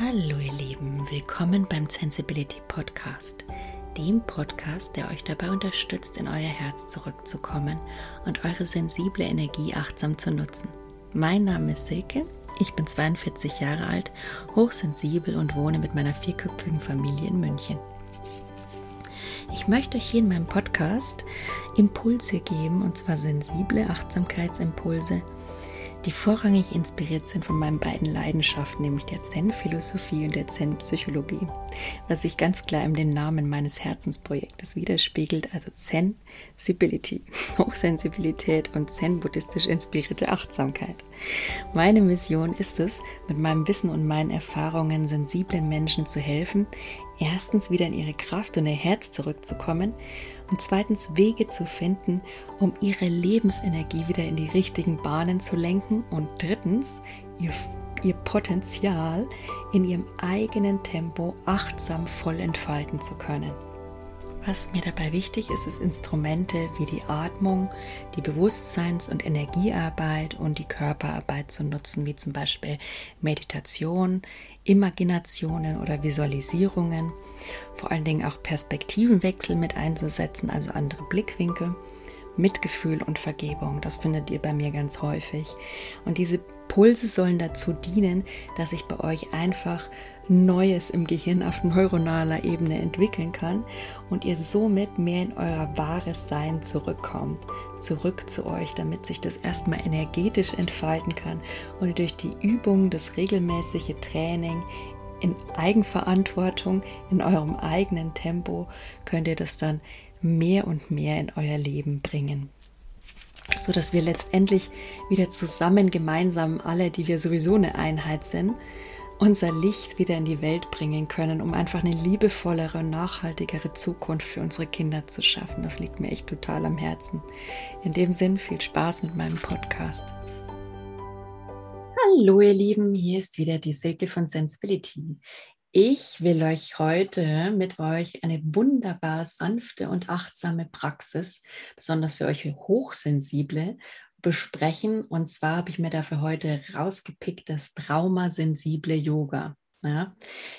Hallo ihr Lieben, willkommen beim Sensibility Podcast, dem Podcast, der euch dabei unterstützt, in euer Herz zurückzukommen und eure sensible Energie achtsam zu nutzen. Mein Name ist Silke, ich bin 42 Jahre alt, hochsensibel und wohne mit meiner vierköpfigen Familie in München. Ich möchte euch hier in meinem Podcast Impulse geben, und zwar sensible Achtsamkeitsimpulse, die vorrangig inspiriert sind von meinen beiden Leidenschaften, nämlich der Zen-Philosophie und der Zen-Psychologie, was sich ganz klar in dem Namen meines Herzensprojektes widerspiegelt, also Zen-Sibility, Hochsensibilität und Zen-buddhistisch inspirierte Achtsamkeit. Meine Mission ist es, mit meinem Wissen und meinen Erfahrungen sensiblen Menschen zu helfen, erstens wieder in ihre Kraft und ihr Herz zurückzukommen und zweitens Wege zu finden, um ihre Lebensenergie wieder in die richtigen Bahnen zu lenken und drittens ihr, ihr Potenzial in ihrem eigenen Tempo achtsam voll entfalten zu können. Was mir dabei wichtig ist, ist Instrumente wie die Atmung, die Bewusstseins- und Energiearbeit und die Körperarbeit zu nutzen, wie zum Beispiel Meditation, Imaginationen oder Visualisierungen. Vor allen Dingen auch Perspektivenwechsel mit einzusetzen, also andere Blickwinkel. Mitgefühl und Vergebung. Das findet ihr bei mir ganz häufig. Und diese Pulse sollen dazu dienen, dass ich bei euch einfach Neues im Gehirn auf neuronaler Ebene entwickeln kann und ihr somit mehr in euer wahres Sein zurückkommt, zurück zu euch, damit sich das erstmal energetisch entfalten kann und durch die Übung, das regelmäßige Training in Eigenverantwortung, in eurem eigenen Tempo, könnt ihr das dann mehr und mehr in euer Leben bringen so dass wir letztendlich wieder zusammen gemeinsam alle, die wir sowieso eine Einheit sind, unser Licht wieder in die Welt bringen können, um einfach eine liebevollere und nachhaltigere Zukunft für unsere Kinder zu schaffen. Das liegt mir echt total am Herzen. In dem Sinn viel Spaß mit meinem Podcast. Hallo ihr Lieben, hier ist wieder die Silke von Sensibility. Ich will euch heute mit euch eine wunderbar sanfte und achtsame Praxis, besonders für euch Hochsensible, besprechen. Und zwar habe ich mir dafür heute rausgepickt das traumasensible Yoga. Ja.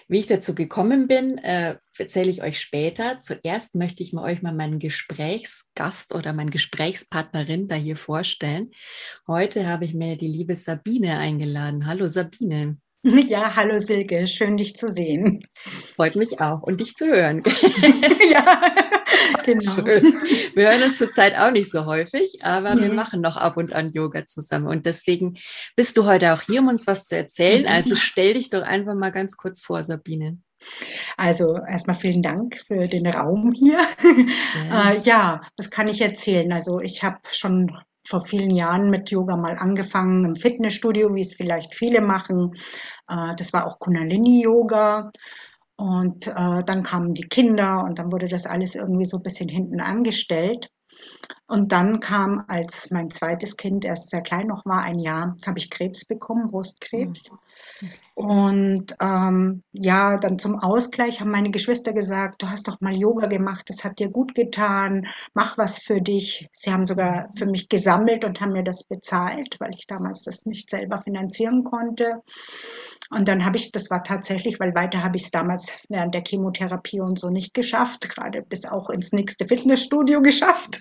Wie ich dazu gekommen bin, äh, erzähle ich euch später. Zuerst möchte ich mir euch mal meinen Gesprächsgast oder meine Gesprächspartnerin da hier vorstellen. Heute habe ich mir die liebe Sabine eingeladen. Hallo Sabine. Ja, hallo Silke, schön dich zu sehen. Freut mich auch und dich zu hören. ja, genau. Schön. Wir hören uns zurzeit auch nicht so häufig, aber mhm. wir machen noch ab und an Yoga zusammen. Und deswegen bist du heute auch hier, um uns was zu erzählen. Also stell dich doch einfach mal ganz kurz vor, Sabine. Also erstmal vielen Dank für den Raum hier. Ja, äh, ja was kann ich erzählen? Also ich habe schon vor vielen Jahren mit Yoga mal angefangen im Fitnessstudio, wie es vielleicht viele machen. Äh, das war auch Kundalini-Yoga. Und äh, dann kamen die Kinder und dann wurde das alles irgendwie so ein bisschen hinten angestellt. Und dann kam, als mein zweites Kind erst sehr klein noch war, ein Jahr, habe ich Krebs bekommen, Brustkrebs. Mhm. Und ähm, ja, dann zum Ausgleich haben meine Geschwister gesagt, du hast doch mal Yoga gemacht, das hat dir gut getan, mach was für dich. Sie haben sogar für mich gesammelt und haben mir das bezahlt, weil ich damals das nicht selber finanzieren konnte. Und dann habe ich, das war tatsächlich, weil weiter habe ich es damals während der Chemotherapie und so nicht geschafft, gerade bis auch ins nächste Fitnessstudio geschafft.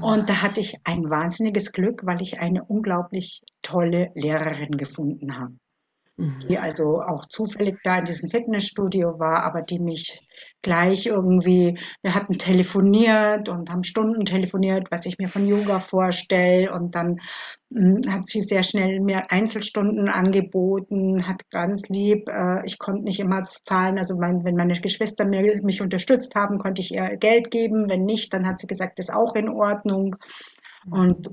Und da hatte ich ein wahnsinniges Glück, weil ich eine unglaublich tolle Lehrerin gefunden habe die mhm. also auch zufällig da in diesem Fitnessstudio war, aber die mich gleich irgendwie, wir hatten telefoniert und haben Stunden telefoniert, was ich mir von Yoga vorstelle und dann mh, hm, hat sie sehr schnell mir Einzelstunden angeboten, hat ganz lieb, äh, ich konnte nicht immer zahlen, also mein, wenn meine Geschwister mir, mich unterstützt haben, konnte ich ihr Geld geben, wenn nicht, dann hat sie gesagt, das ist auch in Ordnung mhm. und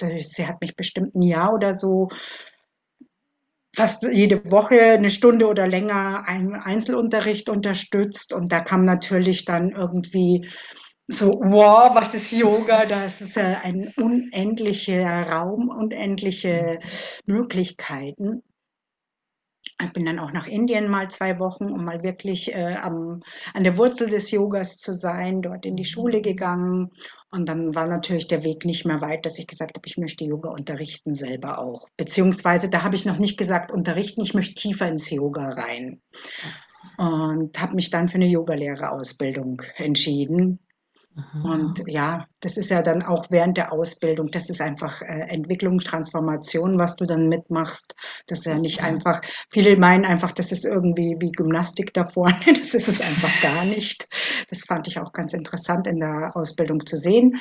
sie hat mich bestimmt ein Jahr oder so fast jede Woche eine Stunde oder länger einen Einzelunterricht unterstützt. Und da kam natürlich dann irgendwie so, wow, was ist Yoga? Das ist ja ein unendlicher Raum, unendliche Möglichkeiten. Ich bin dann auch nach Indien mal zwei Wochen, um mal wirklich äh, am, an der Wurzel des Yogas zu sein, dort in die Schule gegangen. Und dann war natürlich der Weg nicht mehr weit, dass ich gesagt habe, ich möchte Yoga unterrichten selber auch. Beziehungsweise da habe ich noch nicht gesagt unterrichten, ich möchte tiefer ins Yoga rein. Und habe mich dann für eine Yogalehrerausbildung entschieden. Und ja, das ist ja dann auch während der Ausbildung, das ist einfach äh, Entwicklung, Transformation, was du dann mitmachst. Das ist ja nicht einfach, viele meinen einfach, das ist irgendwie wie Gymnastik da vorne, das ist es einfach gar nicht. Das fand ich auch ganz interessant in der Ausbildung zu sehen.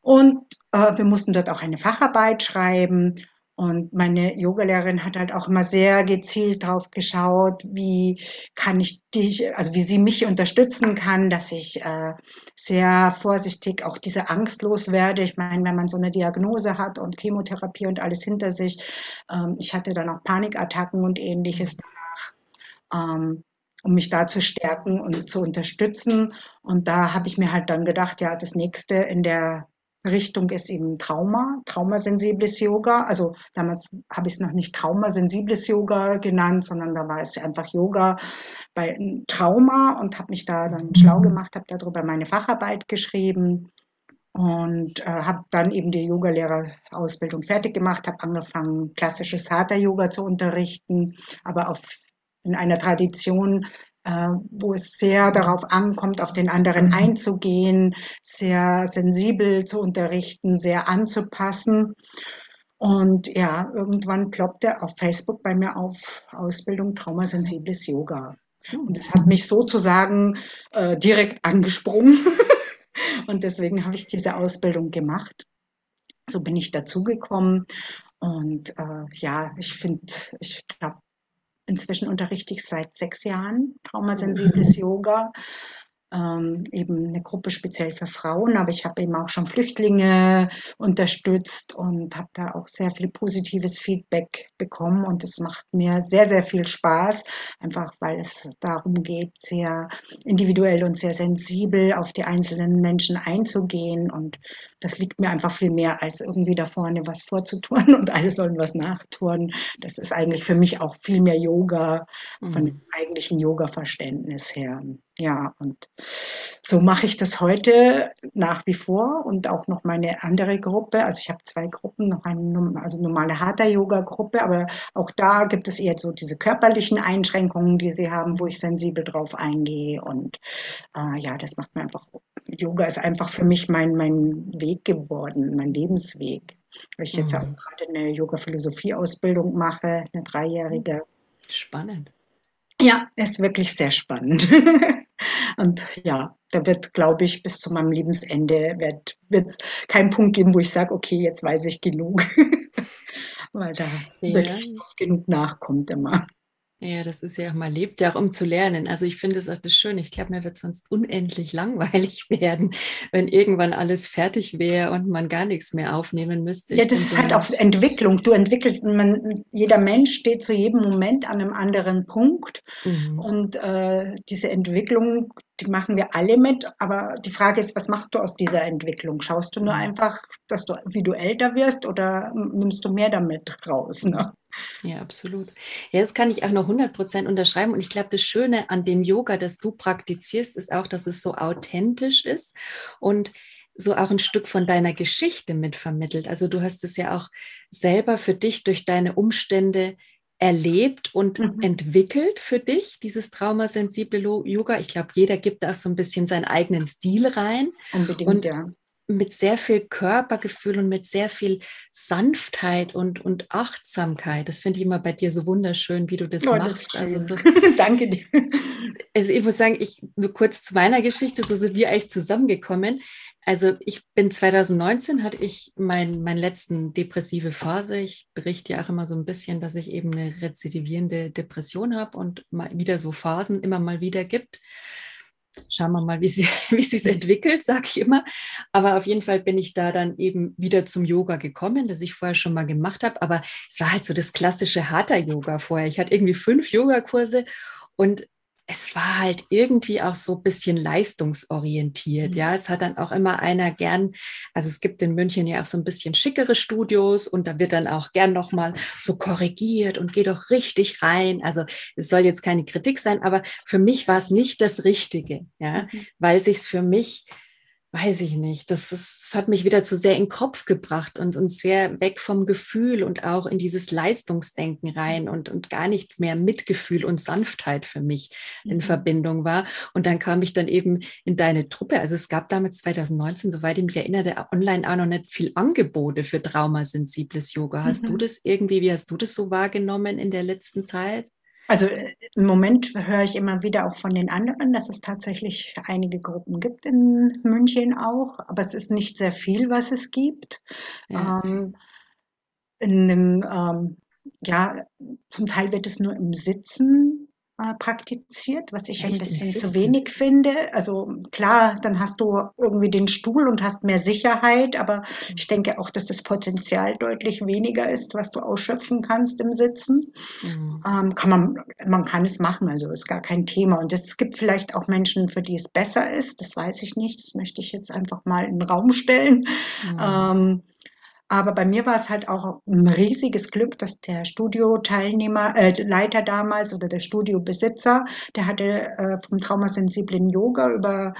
Und äh, wir mussten dort auch eine Facharbeit schreiben und meine Yogalehrerin hat halt auch immer sehr gezielt drauf geschaut, wie kann ich dich, also wie sie mich unterstützen kann, dass ich äh, sehr vorsichtig auch diese Angst loswerde. Ich meine, wenn man so eine Diagnose hat und Chemotherapie und alles hinter sich, ähm, ich hatte dann auch Panikattacken und ähnliches danach. Ähm, um mich da zu stärken und zu unterstützen. Und da habe ich mir halt dann gedacht, ja, das nächste in der Richtung ist eben Trauma, traumasensibles Yoga. Also damals habe ich es noch nicht traumasensibles Yoga genannt, sondern da war es einfach Yoga bei Trauma und habe mich da dann schlau gemacht, habe darüber meine Facharbeit geschrieben und äh, habe dann eben die Yogalehrerausbildung fertig gemacht, habe angefangen klassisches Hatha Yoga zu unterrichten, aber auf in einer Tradition, äh, wo es sehr darauf ankommt, auf den anderen mhm. einzugehen, sehr sensibel zu unterrichten, sehr anzupassen. Und ja, irgendwann ploppte auf Facebook bei mir auf Ausbildung traumasensibles Yoga. Und das hat mich sozusagen äh, direkt angesprungen. und deswegen habe ich diese Ausbildung gemacht. So bin ich dazugekommen. Und äh, ja, ich finde, ich glaube, Inzwischen unterrichte ich seit sechs Jahren traumasensibles mhm. Yoga ähm, eben eine Gruppe speziell für Frauen, aber ich habe eben auch schon Flüchtlinge unterstützt und habe da auch sehr viel positives Feedback bekommen und es macht mir sehr, sehr viel Spaß, einfach weil es darum geht, sehr individuell und sehr sensibel auf die einzelnen Menschen einzugehen und das liegt mir einfach viel mehr, als irgendwie da vorne was vorzutun und alle sollen was nachtun. Das ist eigentlich für mich auch viel mehr Yoga von mhm. dem eigentlichen Yoga-Verständnis her. Ja, und so mache ich das heute nach wie vor und auch noch meine andere Gruppe. Also ich habe zwei Gruppen, noch eine also normale Hatha-Yoga-Gruppe, aber auch da gibt es eher so diese körperlichen Einschränkungen, die sie haben, wo ich sensibel drauf eingehe. Und äh, ja, das macht mir einfach, Yoga ist einfach für mich mein, mein Weg geworden, mein Lebensweg. Weil ich jetzt mhm. auch gerade eine Yoga-Philosophie-Ausbildung mache, eine dreijährige. Spannend. Ja, ist wirklich sehr spannend. Und ja, da wird, glaube ich, bis zu meinem Lebensende wird es keinen Punkt geben, wo ich sage, okay, jetzt weiß ich genug. Weil da ja. wirklich genug nachkommt immer. Ja, das ist ja auch, man lebt ja auch, um zu lernen. Also ich finde es auch das schön. Ich glaube, mir wird sonst unendlich langweilig werden, wenn irgendwann alles fertig wäre und man gar nichts mehr aufnehmen müsste. Ja, das ist halt auch Entwicklung. Du entwickelst, man, jeder Mensch steht zu jedem Moment an einem anderen Punkt. Mhm. Und äh, diese Entwicklung, die machen wir alle mit. Aber die Frage ist, was machst du aus dieser Entwicklung? Schaust du nur mhm. einfach, dass du, wie du älter wirst oder nimmst du mehr damit raus? Ne? Ja, absolut. Ja, das kann ich auch noch 100 Prozent unterschreiben. Und ich glaube, das Schöne an dem Yoga, das du praktizierst, ist auch, dass es so authentisch ist und so auch ein Stück von deiner Geschichte mitvermittelt. Also du hast es ja auch selber für dich durch deine Umstände erlebt und mhm. entwickelt für dich, dieses traumasensible Yoga. Ich glaube, jeder gibt da auch so ein bisschen seinen eigenen Stil rein. Unbedingt, und ja mit sehr viel Körpergefühl und mit sehr viel Sanftheit und, und Achtsamkeit. Das finde ich immer bei dir so wunderschön, wie du das oh, machst. Das also so, Danke dir. Also ich muss sagen, ich nur kurz zu meiner Geschichte, so sind wir eigentlich zusammengekommen. Also ich bin 2019 hatte ich mein, meine letzten depressive Phase. Ich berichte ja auch immer so ein bisschen, dass ich eben eine rezidivierende Depression habe und mal wieder so Phasen immer mal wieder gibt schauen wir mal, wie sie wie sich entwickelt, sage ich immer. Aber auf jeden Fall bin ich da dann eben wieder zum Yoga gekommen, das ich vorher schon mal gemacht habe. Aber es war halt so das klassische Hatha-Yoga vorher. Ich hatte irgendwie fünf Yogakurse und es war halt irgendwie auch so ein bisschen leistungsorientiert. Mhm. Ja, es hat dann auch immer einer gern, also es gibt in München ja auch so ein bisschen schickere Studios und da wird dann auch gern nochmal so korrigiert und geht doch richtig rein. Also es soll jetzt keine Kritik sein, aber für mich war es nicht das Richtige, ja, mhm. weil sich's für mich weiß ich nicht, das, ist, das hat mich wieder zu sehr in den Kopf gebracht und, und sehr weg vom Gefühl und auch in dieses Leistungsdenken rein und, und gar nichts mehr Mitgefühl und Sanftheit für mich in mhm. Verbindung war. Und dann kam ich dann eben in deine Truppe. Also es gab damals 2019, soweit ich mich erinnere, online auch noch nicht viel Angebote für traumasensibles Yoga. Hast mhm. du das irgendwie, wie hast du das so wahrgenommen in der letzten Zeit? Also äh, im Moment höre ich immer wieder auch von den anderen, dass es tatsächlich einige Gruppen gibt in München auch, aber es ist nicht sehr viel, was es gibt. Ja. Ähm, in dem, ähm, ja, zum Teil wird es nur im Sitzen praktiziert, was ich Echt, ein bisschen zu wenig finde. Also klar, dann hast du irgendwie den Stuhl und hast mehr Sicherheit, aber ich denke auch, dass das Potenzial deutlich weniger ist, was du ausschöpfen kannst im Sitzen. Mhm. Ähm, kann man, man kann es machen, also ist gar kein Thema. Und es gibt vielleicht auch Menschen, für die es besser ist. Das weiß ich nicht. Das möchte ich jetzt einfach mal in den Raum stellen. Mhm. Ähm, aber bei mir war es halt auch ein riesiges Glück, dass der Studioteilnehmer, äh, Leiter damals oder der Studiobesitzer, der hatte äh, vom traumasensiblen Yoga über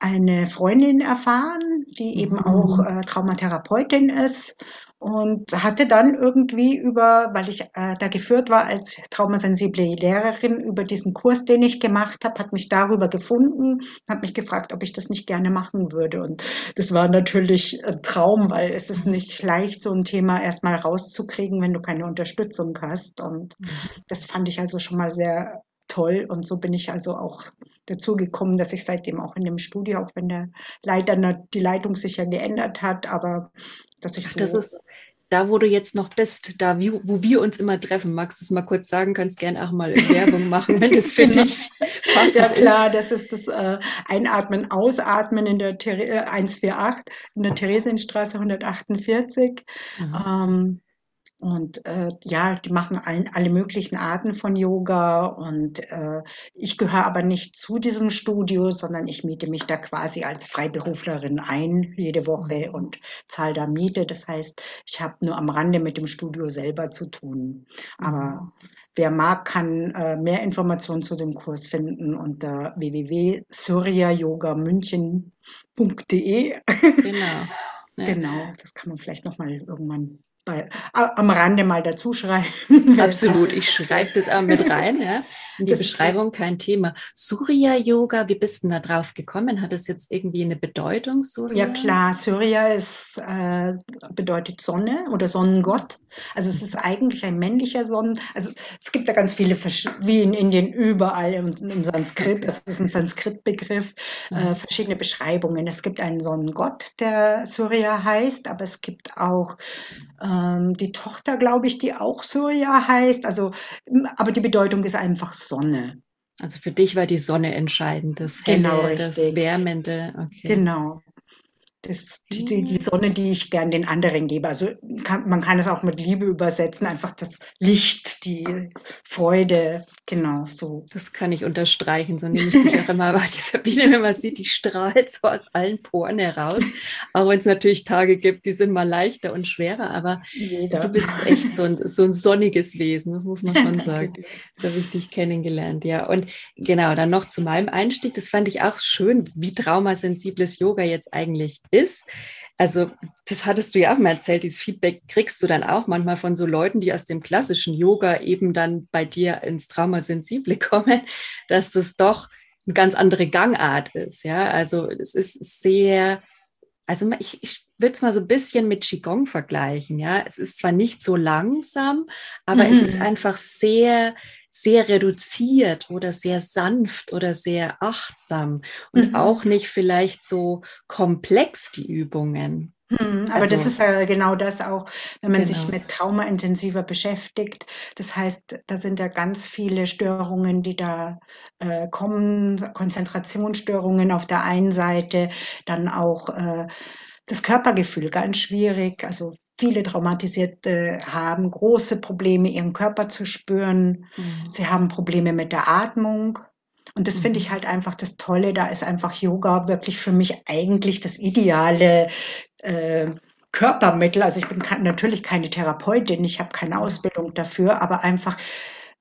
eine Freundin erfahren, die eben mhm. auch äh, Traumatherapeutin ist und hatte dann irgendwie über, weil ich äh, da geführt war als traumasensible Lehrerin, über diesen Kurs, den ich gemacht habe, hat mich darüber gefunden, hat mich gefragt, ob ich das nicht gerne machen würde. Und das war natürlich ein Traum, weil es ist nicht leicht, so ein Thema erstmal rauszukriegen, wenn du keine Unterstützung hast. Und mhm. das fand ich also schon mal sehr toll. Und so bin ich also auch dazu gekommen, dass ich seitdem auch in dem Studio, auch wenn der Leiter die Leitung sich ja geändert hat, aber dass ich so. Das ist da, wo du jetzt noch bist, da, wo wir uns immer treffen. Magst du es mal kurz sagen? Kannst gerne auch mal Werbung machen, wenn das für genau. dich passt. Ja klar, ist. das ist das äh, Einatmen, Ausatmen in der Ther äh, 148 in der Theresienstraße 148. Mhm. Ähm, und äh, ja, die machen allen, alle möglichen Arten von Yoga. Und äh, ich gehöre aber nicht zu diesem Studio, sondern ich miete mich da quasi als Freiberuflerin ein jede Woche mhm. und zahle da Miete. Das heißt, ich habe nur am Rande mit dem Studio selber zu tun. Aber mhm. wer mag, kann äh, mehr Informationen zu dem Kurs finden unter www.suryayogamünchen.de. Genau. Ja. Genau, das kann man vielleicht nochmal irgendwann bei, am Rande mal dazu schreiben. Absolut, ich schreibe das auch mit rein, ja. In die das Beschreibung kein Thema. Surya Yoga, wie bist du da drauf gekommen? Hat das jetzt irgendwie eine Bedeutung, Surya? Ja klar, Surya ist, äh, bedeutet Sonne oder Sonnengott. Also es ist eigentlich ein männlicher Sonnen. Also es gibt da ganz viele, wie in Indien überall im, im Sanskrit, das ist ein Sanskrit-Begriff, äh, verschiedene Beschreibungen. Es gibt einen Sonnengott, der Surya heißt, aber es gibt auch ähm, die Tochter, glaube ich, die auch Surya heißt. Also, aber die Bedeutung ist einfach Sonne. Also für dich war die Sonne entscheidend, das genau, Helle, das Wärmende. Okay. Genau das, die, die Sonne, die ich gern den anderen gebe. Also kann, man kann es auch mit Liebe übersetzen, einfach das Licht, die Freude, genau so. Das kann ich unterstreichen, so nehme ich dich auch immer wahr. Die Sabine, wenn man sieht, die strahlt so aus allen Poren heraus. Auch wenn es natürlich Tage gibt, die sind mal leichter und schwerer, aber Jeder. du bist echt so ein, so ein sonniges Wesen, das muss man schon sagen. So habe ich dich kennengelernt, ja. Und genau, dann noch zu meinem Einstieg, das fand ich auch schön, wie traumasensibles Yoga jetzt eigentlich ist. Also, das hattest du ja auch mal erzählt, dieses Feedback kriegst du dann auch manchmal von so Leuten, die aus dem klassischen Yoga eben dann bei dir ins Traumasensible kommen, dass das doch eine ganz andere Gangart ist. Ja, also es ist sehr, also ich, ich würde es mal so ein bisschen mit Qigong vergleichen. Ja, es ist zwar nicht so langsam, aber mhm. es ist einfach sehr sehr reduziert oder sehr sanft oder sehr achtsam und mhm. auch nicht vielleicht so komplex die Übungen. Hm, aber also, das ist ja genau das auch, wenn man genau. sich mit Trauma intensiver beschäftigt. Das heißt, da sind ja ganz viele Störungen, die da äh, kommen, Konzentrationsstörungen auf der einen Seite, dann auch äh, das Körpergefühl ganz schwierig. Also viele Traumatisierte haben große Probleme, ihren Körper zu spüren. Mhm. Sie haben Probleme mit der Atmung. Und das finde ich mhm. halt einfach das Tolle. Da ist einfach Yoga wirklich für mich eigentlich das ideale äh, Körpermittel. Also ich bin natürlich keine Therapeutin, ich habe keine Ausbildung dafür, aber einfach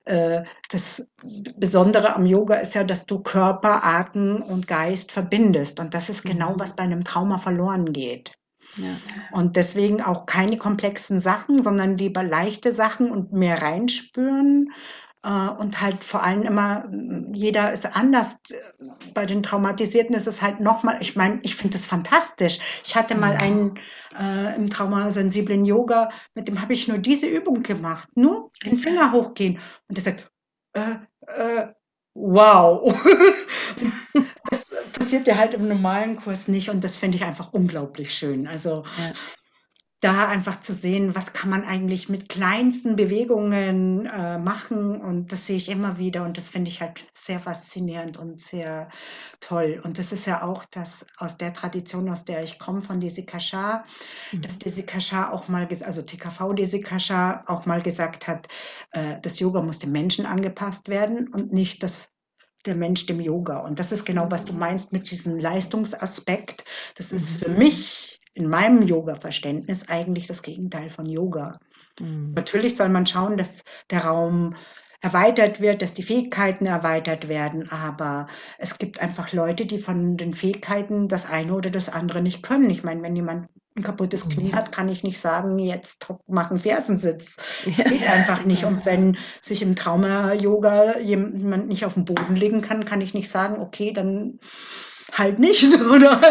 äh, das Besondere am Yoga ist ja, dass du Körper, Atem und Geist verbindest. Und das ist genau, mhm. was bei einem Trauma verloren geht. Ja. Und deswegen auch keine komplexen Sachen, sondern lieber leichte Sachen und mehr reinspüren äh, und halt vor allem immer, jeder ist anders. Bei den Traumatisierten ist es halt nochmal, ich meine, ich finde das fantastisch. Ich hatte mal einen äh, im traumasensiblen Yoga, mit dem habe ich nur diese Übung gemacht, nur den Finger hochgehen. Und der sagt, äh, äh, wow. das passiert ja halt im normalen Kurs nicht und das finde ich einfach unglaublich schön. Also ja da einfach zu sehen, was kann man eigentlich mit kleinsten Bewegungen äh, machen. Und das sehe ich immer wieder und das finde ich halt sehr faszinierend und sehr toll. Und das ist ja auch das aus der Tradition, aus der ich komme, von Desi Kashar, mhm. dass Desi Kashar auch mal, also TKV Desi Kashar auch mal gesagt hat, äh, das Yoga muss dem Menschen angepasst werden und nicht das der Mensch dem Yoga. Und das ist genau, was du mhm. meinst mit diesem Leistungsaspekt. Das ist für mhm. mich in meinem Yoga-Verständnis eigentlich das Gegenteil von Yoga. Mhm. Natürlich soll man schauen, dass der Raum erweitert wird, dass die Fähigkeiten erweitert werden, aber es gibt einfach Leute, die von den Fähigkeiten das eine oder das andere nicht können. Ich meine, wenn jemand ein kaputtes Knie mhm. hat, kann ich nicht sagen, jetzt mach einen Fersensitz. Das geht einfach nicht. Und wenn sich im Trauma-Yoga jemand nicht auf den Boden legen kann, kann ich nicht sagen, okay, dann halt nicht, oder?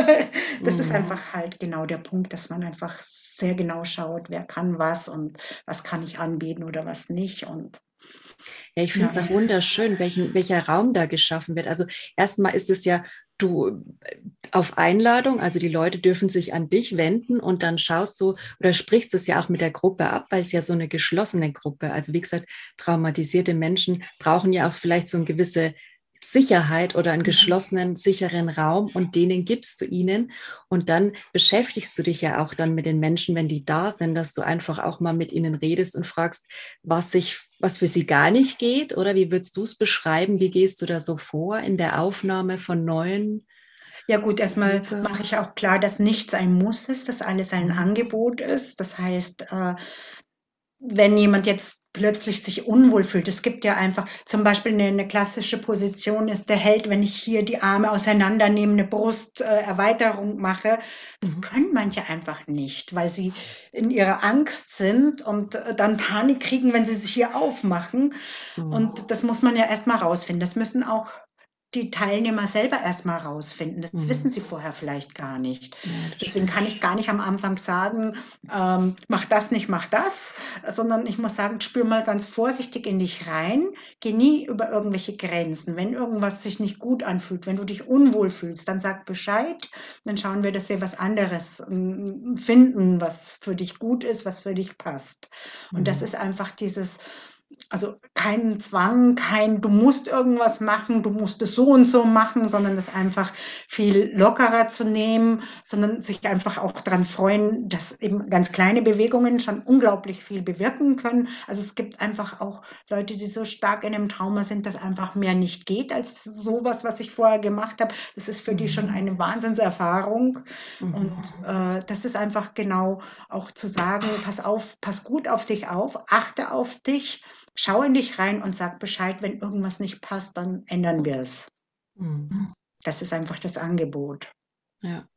Das mhm. ist einfach halt genau der Punkt, dass man einfach sehr genau schaut, wer kann was und was kann ich anbieten oder was nicht und ja, ich finde es ja. auch wunderschön, welchen, welcher Raum da geschaffen wird. Also erstmal ist es ja du auf Einladung, also die Leute dürfen sich an dich wenden und dann schaust du oder sprichst es ja auch mit der Gruppe ab, weil es ja so eine geschlossene Gruppe. Also wie gesagt, traumatisierte Menschen brauchen ja auch vielleicht so eine gewisse Sicherheit oder einen mhm. geschlossenen, sicheren Raum und denen gibst du ihnen. Und dann beschäftigst du dich ja auch dann mit den Menschen, wenn die da sind, dass du einfach auch mal mit ihnen redest und fragst, was sich, was für sie gar nicht geht oder wie würdest du es beschreiben? Wie gehst du da so vor in der Aufnahme von neuen? Ja gut, erstmal mache ich auch klar, dass nichts ein Muss ist, dass alles ein mhm. Angebot ist. Das heißt, äh, wenn jemand jetzt plötzlich sich unwohl fühlt. Es gibt ja einfach zum Beispiel eine, eine, klassische Position ist der Held, wenn ich hier die Arme auseinandernehme, eine Brusterweiterung äh, mache. Das mhm. können manche einfach nicht, weil sie in ihrer Angst sind und äh, dann Panik kriegen, wenn sie sich hier aufmachen. Mhm. Und das muss man ja erstmal rausfinden. Das müssen auch die Teilnehmer selber erstmal rausfinden. Das mhm. wissen sie vorher vielleicht gar nicht. Ja, Deswegen kann ich gar nicht am Anfang sagen, ähm, mach das nicht, mach das, sondern ich muss sagen, spür mal ganz vorsichtig in dich rein, geh nie über irgendwelche Grenzen. Wenn irgendwas sich nicht gut anfühlt, wenn du dich unwohl fühlst, dann sag Bescheid, dann schauen wir, dass wir was anderes ähm, finden, was für dich gut ist, was für dich passt. Und mhm. das ist einfach dieses, also kein Zwang, kein du musst irgendwas machen, du musst es so und so machen, sondern das einfach viel lockerer zu nehmen, sondern sich einfach auch daran freuen, dass eben ganz kleine Bewegungen schon unglaublich viel bewirken können. Also es gibt einfach auch Leute, die so stark in einem Trauma sind, dass einfach mehr nicht geht als sowas, was ich vorher gemacht habe. Das ist für die schon mhm. eine Wahnsinnserfahrung. Mhm. Und äh, das ist einfach genau auch zu sagen, pass auf, pass gut auf dich auf, achte auf dich schau in dich rein und sag Bescheid, wenn irgendwas nicht passt, dann ändern wir es. Mhm. Das ist einfach das Angebot. Ja,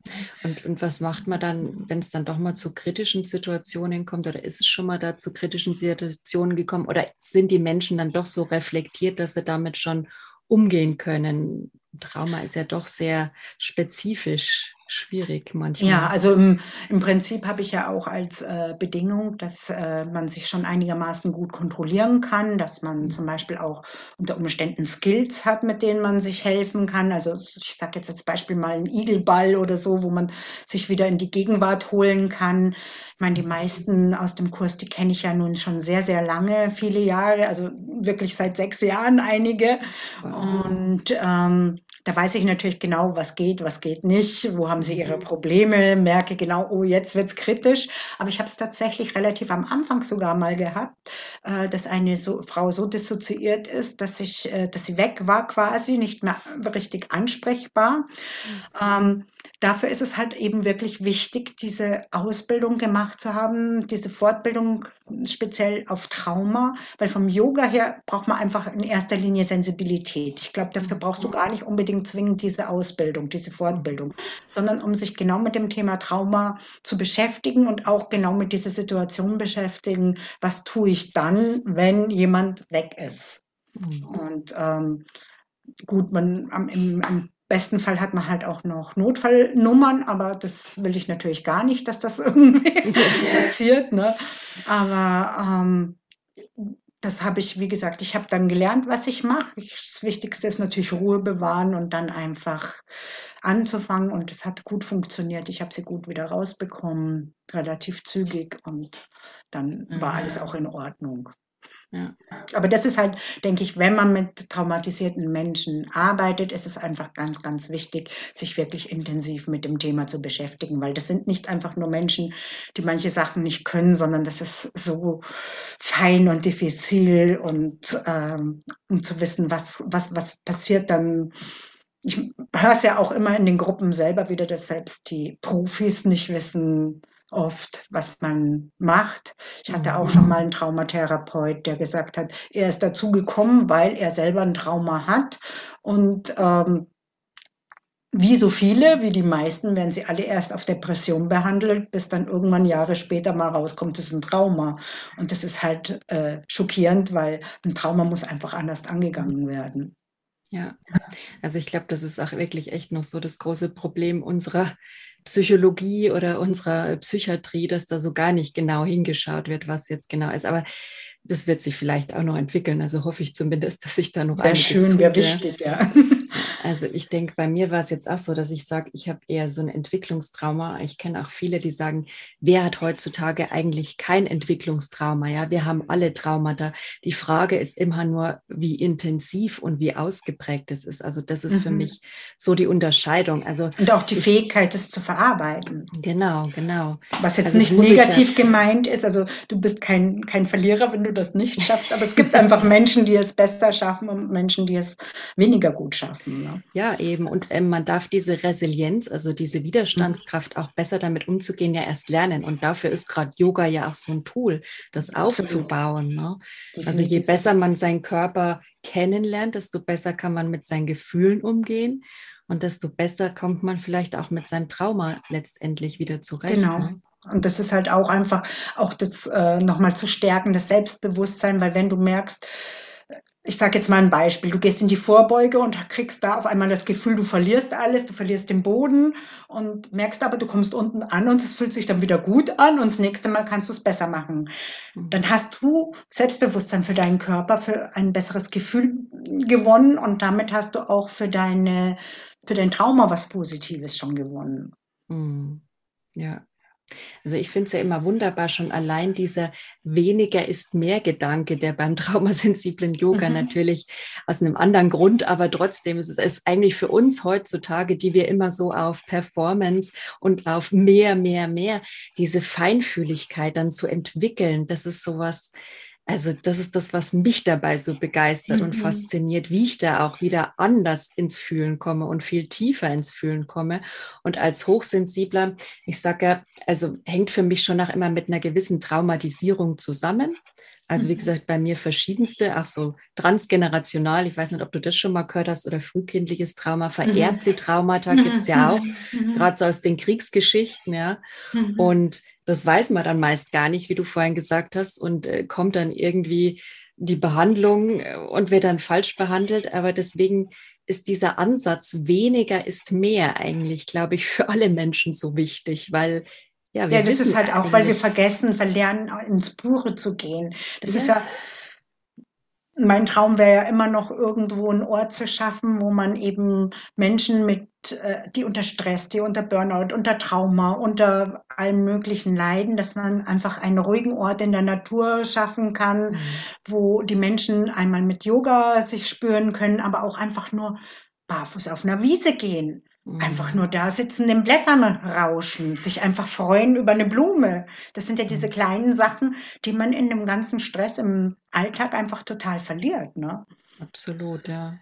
und, und was macht man dann, wenn es dann doch mal zu kritischen Situationen kommt oder ist es schon mal da zu kritischen Situationen gekommen oder sind die Menschen dann doch so reflektiert, dass sie damit schon umgehen können? Trauma ist ja doch sehr spezifisch schwierig manchmal. Ja, also im, im Prinzip habe ich ja auch als äh, Bedingung, dass äh, man sich schon einigermaßen gut kontrollieren kann, dass man mhm. zum Beispiel auch unter Umständen Skills hat, mit denen man sich helfen kann. Also ich sage jetzt als Beispiel mal einen Igelball oder so, wo man sich wieder in die Gegenwart holen kann. Ich meine, die meisten aus dem Kurs, die kenne ich ja nun schon sehr, sehr lange, viele Jahre, also wirklich seit sechs Jahren einige. Wow. Und ähm, da weiß ich natürlich genau, was geht, was geht nicht, wo haben sie ihre mhm. Probleme, merke genau, oh, jetzt wird's kritisch. Aber ich habe es tatsächlich relativ am Anfang sogar mal gehabt, äh, dass eine so, Frau so dissoziiert ist, dass ich, äh, dass sie weg war quasi, nicht mehr richtig ansprechbar. Mhm. Ähm, dafür ist es halt eben wirklich wichtig, diese Ausbildung gemacht zu haben, diese Fortbildung speziell auf Trauma, weil vom Yoga her braucht man einfach in erster Linie Sensibilität. Ich glaube, dafür brauchst du gar nicht unbedingt zwingend diese Ausbildung, diese Fortbildung, sondern um sich genau mit dem Thema Trauma zu beschäftigen und auch genau mit dieser Situation beschäftigen, was tue ich dann, wenn jemand weg ist. Mhm. Und ähm, gut, man am, im, im besten Fall hat man halt auch noch Notfallnummern, aber das will ich natürlich gar nicht, dass das irgendwie passiert. Ne? Aber ähm, das habe ich, wie gesagt, ich habe dann gelernt, was ich mache. Das Wichtigste ist natürlich Ruhe bewahren und dann einfach anzufangen. Und es hat gut funktioniert. Ich habe sie gut wieder rausbekommen, relativ zügig. Und dann war mhm. alles auch in Ordnung. Aber das ist halt, denke ich, wenn man mit traumatisierten Menschen arbeitet, ist es einfach ganz, ganz wichtig, sich wirklich intensiv mit dem Thema zu beschäftigen, weil das sind nicht einfach nur Menschen, die manche Sachen nicht können, sondern das ist so fein und diffizil und ähm, um zu wissen, was, was, was passiert dann. Ich höre es ja auch immer in den Gruppen selber wieder, dass selbst die Profis nicht wissen, oft, was man macht. Ich hatte auch schon mal einen Traumatherapeut, der gesagt hat, er ist dazu gekommen, weil er selber ein Trauma hat und ähm, wie so viele, wie die meisten, werden sie alle erst auf Depression behandelt, bis dann irgendwann Jahre später mal rauskommt, es ist ein Trauma. Und das ist halt äh, schockierend, weil ein Trauma muss einfach anders angegangen werden. Ja, also ich glaube, das ist auch wirklich echt noch so das große Problem unserer Psychologie oder unserer Psychiatrie, dass da so gar nicht genau hingeschaut wird, was jetzt genau ist. Aber das wird sich vielleicht auch noch entwickeln. Also hoffe ich zumindest, dass sich da noch wäre schön, wäre wichtig, ja. Also ich denke, bei mir war es jetzt auch so, dass ich sage, ich habe eher so ein Entwicklungstrauma. Ich kenne auch viele, die sagen, wer hat heutzutage eigentlich kein Entwicklungstrauma? Ja, wir haben alle Traumata. Die Frage ist immer nur, wie intensiv und wie ausgeprägt es ist. Also das ist mhm. für mich so die Unterscheidung. Also und auch die ich, Fähigkeit, es zu verarbeiten. Genau, genau. Was jetzt also nicht negativ ja, gemeint ist. Also du bist kein, kein Verlierer, wenn du das nicht schaffst. Aber es gibt einfach Menschen, die es besser schaffen und Menschen, die es weniger gut schaffen. Ne? Ja, eben. Und ähm, man darf diese Resilienz, also diese Widerstandskraft auch besser damit umzugehen, ja erst lernen. Und dafür ist gerade Yoga ja auch so ein Tool, das aufzubauen. Ne? Also je besser man seinen Körper kennenlernt, desto besser kann man mit seinen Gefühlen umgehen und desto besser kommt man vielleicht auch mit seinem Trauma letztendlich wieder zurecht. Genau. Ne? Und das ist halt auch einfach, auch das äh, nochmal zu stärken, das Selbstbewusstsein, weil wenn du merkst, ich sage jetzt mal ein Beispiel, du gehst in die Vorbeuge und kriegst da auf einmal das Gefühl, du verlierst alles, du verlierst den Boden und merkst aber, du kommst unten an und es fühlt sich dann wieder gut an und das nächste Mal kannst du es besser machen. Mhm. Dann hast du Selbstbewusstsein für deinen Körper, für ein besseres Gefühl gewonnen und damit hast du auch für deine, für dein Trauma was Positives schon gewonnen. Mhm. Ja, also ich finde es ja immer wunderbar, schon allein dieser weniger ist mehr Gedanke, der beim traumasensiblen Yoga mhm. natürlich aus einem anderen Grund, aber trotzdem ist es eigentlich für uns heutzutage, die wir immer so auf Performance und auf mehr, mehr, mehr, diese Feinfühligkeit dann zu entwickeln, das ist sowas, also das ist das, was mich dabei so begeistert mhm. und fasziniert, wie ich da auch wieder anders ins Fühlen komme und viel tiefer ins Fühlen komme. Und als Hochsensibler, ich sage ja, also hängt für mich schon auch immer mit einer gewissen Traumatisierung zusammen. Also wie mhm. gesagt, bei mir verschiedenste, auch so transgenerational, ich weiß nicht, ob du das schon mal gehört hast, oder frühkindliches Trauma, mhm. vererbte Traumata gibt es ja auch, gerade so aus den Kriegsgeschichten, ja. Und das weiß man dann meist gar nicht, wie du vorhin gesagt hast, und äh, kommt dann irgendwie die Behandlung äh, und wird dann falsch behandelt. Aber deswegen ist dieser Ansatz weniger ist mehr eigentlich, glaube ich, für alle Menschen so wichtig, weil ja, wir ja, das ist halt auch, weil wir vergessen, verlernen, ins Pure zu gehen. Das ja. ist ja, mein Traum wäre ja immer noch irgendwo einen Ort zu schaffen, wo man eben Menschen mit, äh, die unter Stress, die unter Burnout, unter Trauma, unter allem möglichen leiden, dass man einfach einen ruhigen Ort in der Natur schaffen kann, mhm. wo die Menschen einmal mit Yoga sich spüren können, aber auch einfach nur barfuß auf einer Wiese gehen. Einfach nur da sitzen, den Blättern rauschen, sich einfach freuen über eine Blume. Das sind ja diese mhm. kleinen Sachen, die man in dem ganzen Stress im Alltag einfach total verliert. Ne? Absolut, ja.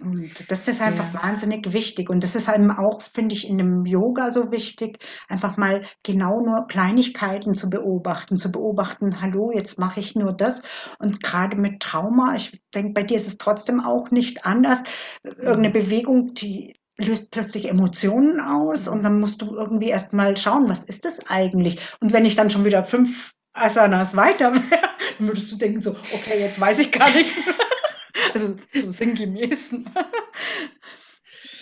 Und das ist einfach ja. wahnsinnig wichtig. Und das ist eben auch, finde ich, in dem Yoga so wichtig, einfach mal genau nur Kleinigkeiten zu beobachten, zu beobachten, hallo, jetzt mache ich nur das. Und gerade mit Trauma, ich denke, bei dir ist es trotzdem auch nicht anders. Irgendeine mhm. Bewegung, die löst plötzlich Emotionen aus und dann musst du irgendwie erst mal schauen, was ist das eigentlich? Und wenn ich dann schon wieder fünf Asanas weiter wäre, dann würdest du denken so, okay, jetzt weiß ich gar nicht. also so sinngemäß.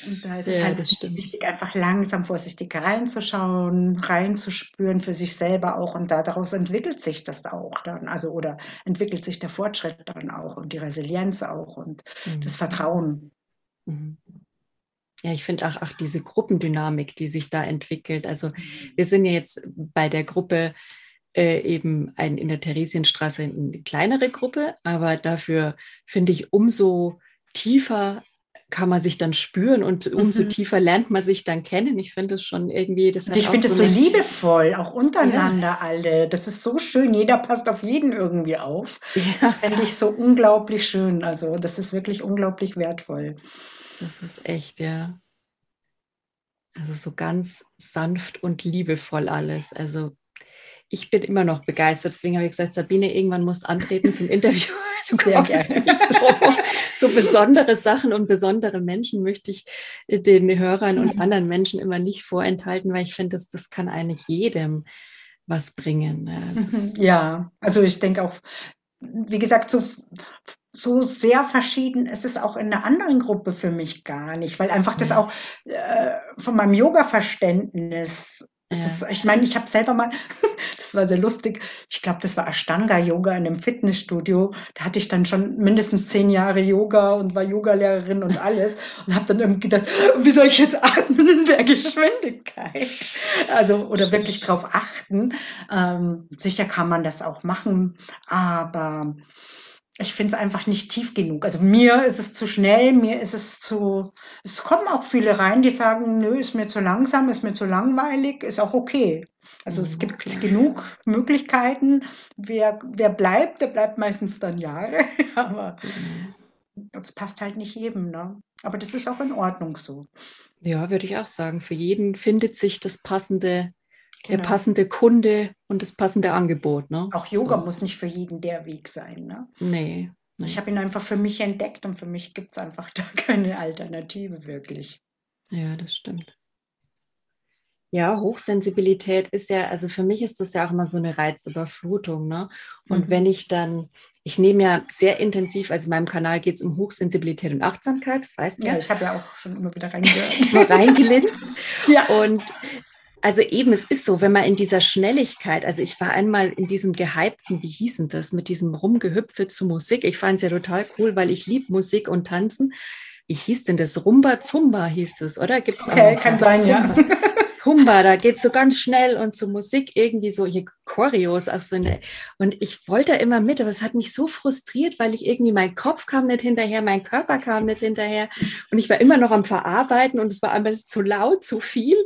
Und da ist es halt wichtig, einfach langsam vorsichtig reinzuschauen, reinzuspüren für sich selber auch. Und daraus entwickelt sich das auch dann. Also, oder entwickelt sich der Fortschritt dann auch und die Resilienz auch und mhm. das Vertrauen. Mhm. Ja, ich finde auch, auch diese Gruppendynamik, die sich da entwickelt. Also wir sind ja jetzt bei der Gruppe äh, eben ein, in der Theresienstraße eine kleinere Gruppe, aber dafür finde ich umso tiefer kann man sich dann spüren und umso mhm. tiefer lernt man sich dann kennen. Ich finde es schon irgendwie, das Ich finde es so, so liebevoll, auch untereinander ja. alle. Das ist so schön. Jeder passt auf jeden irgendwie auf. Ja. Das finde ich so unglaublich schön. Also das ist wirklich unglaublich wertvoll. Das ist echt, ja. Also so ganz sanft und liebevoll alles. Also ich bin immer noch begeistert. Deswegen habe ich gesagt, Sabine, irgendwann musst antreten zum Interview. Du kommst nicht drauf. So besondere Sachen und besondere Menschen möchte ich den Hörern und anderen Menschen immer nicht vorenthalten, weil ich finde, das, das kann eigentlich jedem was bringen. Ja, also ich denke auch, wie gesagt, so so sehr verschieden ist es auch in einer anderen Gruppe für mich gar nicht, weil einfach das auch äh, von meinem Yoga-Verständnis ja. Ist, ich meine, ich habe selber mal, das war sehr lustig, ich glaube, das war Ashtanga-Yoga in einem Fitnessstudio. Da hatte ich dann schon mindestens zehn Jahre Yoga und war Yogalehrerin und alles und habe dann irgendwie gedacht, wie soll ich jetzt atmen in der Geschwindigkeit? Also, oder wirklich drauf achten. Ähm, sicher kann man das auch machen, aber ich finde es einfach nicht tief genug. Also mir ist es zu schnell, mir ist es zu. Es kommen auch viele rein, die sagen, nö, ist mir zu langsam, ist mir zu langweilig, ist auch okay. Also es mhm, gibt klar. genug Möglichkeiten. Wer, wer bleibt, der bleibt meistens dann Jahre. Aber es passt halt nicht jedem. Ne? Aber das ist auch in Ordnung so. Ja, würde ich auch sagen. Für jeden findet sich das passende Genau. der passende Kunde und das passende Angebot. Ne? Auch Yoga so. muss nicht für jeden der Weg sein. Ne? Nee. nee. Ich habe ihn einfach für mich entdeckt und für mich gibt es einfach da keine Alternative wirklich. Ja, das stimmt. Ja, Hochsensibilität ist ja, also für mich ist das ja auch immer so eine Reizüberflutung. Ne? Und mhm. wenn ich dann, ich nehme ja sehr intensiv, also in meinem Kanal geht es um Hochsensibilität und Achtsamkeit, das weißt du ja. Ja, ich habe ja auch schon immer wieder reingehört. mal reingelinst. ja. Und also eben, es ist so, wenn man in dieser Schnelligkeit, also ich war einmal in diesem gehypten, wie hießen das, mit diesem Rumgehüpfe zu Musik. Ich fand es ja total cool, weil ich liebe Musik und Tanzen. Wie hieß denn das? Rumba Zumba hieß es, oder? Gibt's okay, auch kann sein, Zumba? ja. Humba, da geht so ganz schnell und zur Musik irgendwie so hier Choreos auch so eine, und ich wollte immer mit, aber es hat mich so frustriert, weil ich irgendwie mein Kopf kam nicht hinterher, mein Körper kam nicht hinterher und ich war immer noch am Verarbeiten und es war einfach zu laut, zu viel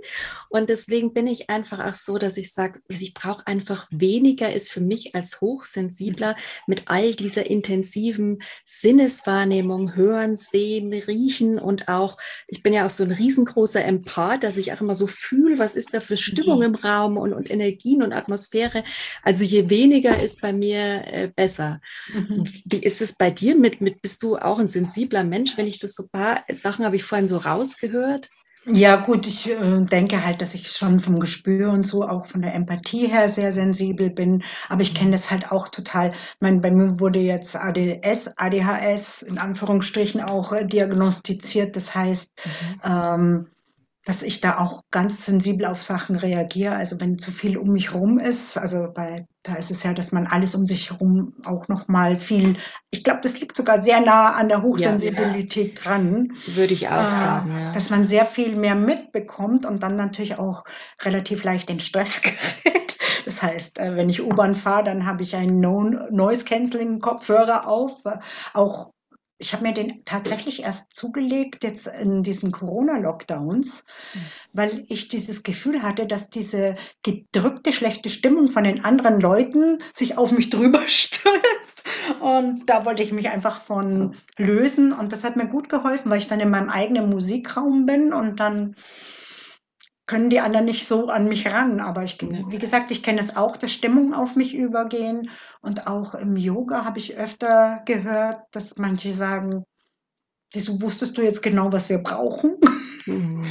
und deswegen bin ich einfach auch so, dass ich sage, ich brauche einfach weniger ist für mich als hochsensibler mit all dieser intensiven Sinneswahrnehmung, hören, sehen, riechen und auch, ich bin ja auch so ein riesengroßer Empath, dass ich auch immer so fühle, was ist da für Stimmung mhm. im Raum und, und Energien und Atmosphäre. Also je weniger ist bei mir äh, besser. Mhm. Wie ist es bei dir mit, mit, bist du auch ein sensibler Mensch, wenn ich das so paar Sachen habe ich vorhin so rausgehört? Ja, gut, ich äh, denke halt, dass ich schon vom Gespür und so auch von der Empathie her sehr sensibel bin. Aber ich kenne das halt auch total. Ich meine, bei mir wurde jetzt ADS, ADHS in Anführungsstrichen auch äh, diagnostiziert. Das heißt, mhm. ähm, dass ich da auch ganz sensibel auf Sachen reagiere. Also wenn zu viel um mich herum ist, also bei, da ist es ja, dass man alles um sich herum auch noch mal viel, ich glaube, das liegt sogar sehr nah an der Hochsensibilität ja, dran. Würde ich auch äh, sagen. Ja. Dass man sehr viel mehr mitbekommt und dann natürlich auch relativ leicht in Stress gerät. Das heißt, äh, wenn ich U-Bahn fahre, dann habe ich einen Noise-Canceling-Kopfhörer auf, auch ich habe mir den tatsächlich erst zugelegt jetzt in diesen Corona-Lockdowns, mhm. weil ich dieses Gefühl hatte, dass diese gedrückte schlechte Stimmung von den anderen Leuten sich auf mich drüber stülpt. Und da wollte ich mich einfach von lösen. Und das hat mir gut geholfen, weil ich dann in meinem eigenen Musikraum bin und dann können die anderen nicht so an mich ran. Aber ich, wie gesagt, ich kenne es auch, dass Stimmung auf mich übergehen. Und auch im Yoga habe ich öfter gehört, dass manche sagen, wieso wusstest du jetzt genau, was wir brauchen? Mhm.